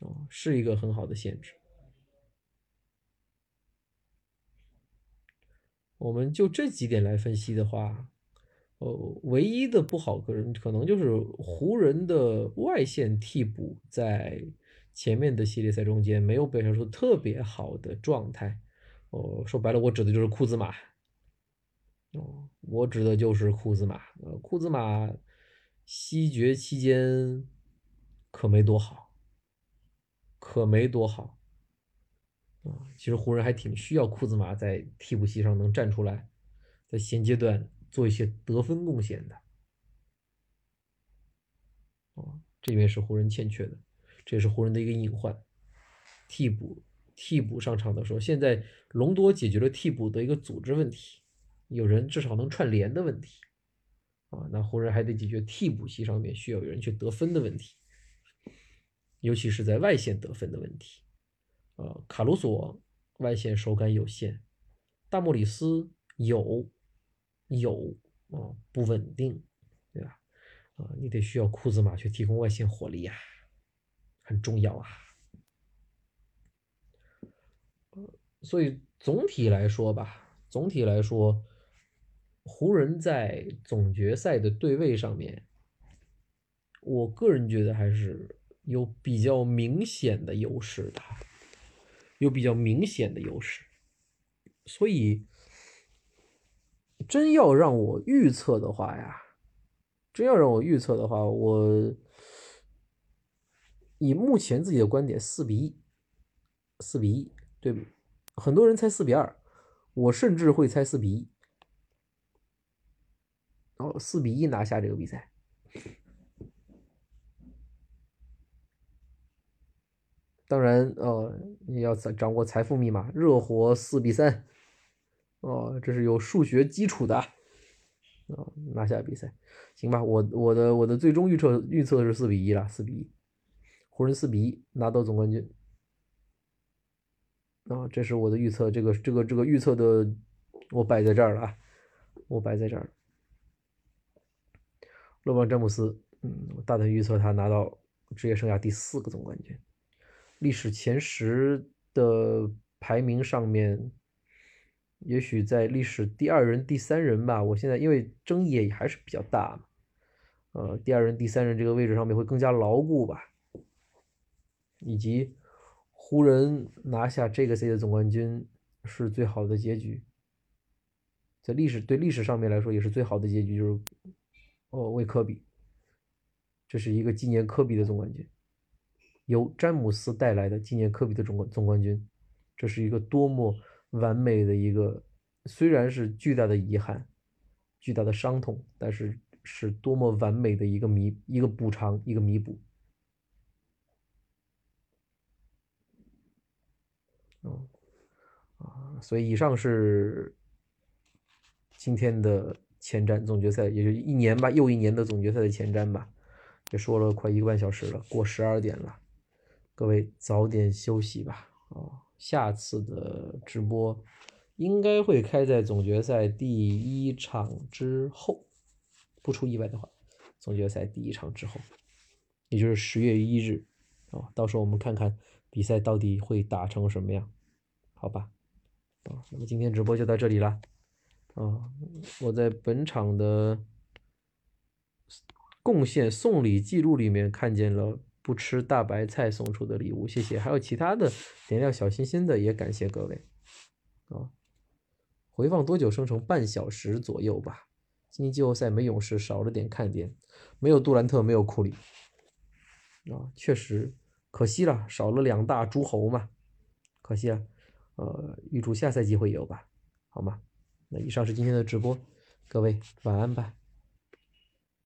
哦，是一个很好的限制。我们就这几点来分析的话。呃，唯一的不好可能可能就是湖人的外线替补在前面的系列赛中间没有表现出特别好的状态。哦，说白了，我指的就是库兹马。哦，我指的就是库兹马。呃，库兹马西决期间可没多好，可没多好。啊，其实湖人还挺需要库兹马在替补席上能站出来，在现阶段。做一些得分贡献的，哦，这边是湖人欠缺的，这也是湖人的一个隐患。替补替补上场的时候，现在隆多解决了替补的一个组织问题，有人至少能串联的问题，啊，那湖人还得解决替补席上面需要有人去得分的问题，尤其是在外线得分的问题。呃，卡鲁索外线手感有限，大莫里斯有。有啊，不稳定，对吧？啊，你得需要库兹马去提供外线火力啊，很重要啊。所以总体来说吧，总体来说，湖人在总决赛的对位上面，我个人觉得还是有比较明显的优势的，有比较明显的优势，所以。真要让我预测的话呀，真要让我预测的话，我以目前自己的观点，四比一，四比一，对，很多人猜四比二，我甚至会猜四比一，哦，四比一拿下这个比赛，当然，呃，你要掌掌握财富密码，热火四比三，哦，这是有数学基础的，啊，拿下比赛，行吧，我我的我的最终预测预测是四比一了，四比一，湖人四比一拿到总冠军，啊，这是我的预测，这个这个这个预测的我摆在这儿了啊，我摆在这儿，勒布朗詹姆斯，嗯，我大胆预测他拿到职业生涯第四个总冠军。历史前十的排名上面，也许在历史第二人、第三人吧。我现在因为争议也还是比较大嘛，呃，第二人、第三人这个位置上面会更加牢固吧。以及湖人拿下这个赛的总冠军是最好的结局，在历史对历史上面来说也是最好的结局，就是哦为科比，这是一个纪念科比的总冠军。由詹姆斯带来的纪念科比的总冠总冠军，这是一个多么完美的一个，虽然是巨大的遗憾、巨大的伤痛，但是是多么完美的一个弥一个补偿一个弥补。嗯啊，所以以上是今天的前瞻总决赛，也就一年吧，又一年的总决赛的前瞻吧，也说了快一个半小时了，过十二点了。各位早点休息吧，啊，下次的直播应该会开在总决赛第一场之后，不出意外的话，总决赛第一场之后，也就是十月一日，啊，到时候我们看看比赛到底会打成什么样，好吧，啊，那么今天直播就到这里了，啊，我在本场的贡献送礼记录里面看见了。不吃大白菜送出的礼物，谢谢。还有其他的点亮小心心的，也感谢各位。啊，回放多久生成？半小时左右吧。今年季后赛没勇士，少了点看点，没有杜兰特，没有库里。啊，确实可惜了，少了两大诸侯嘛，可惜啊。呃，预祝下赛季会有吧，好吗？那以上是今天的直播，各位晚安吧。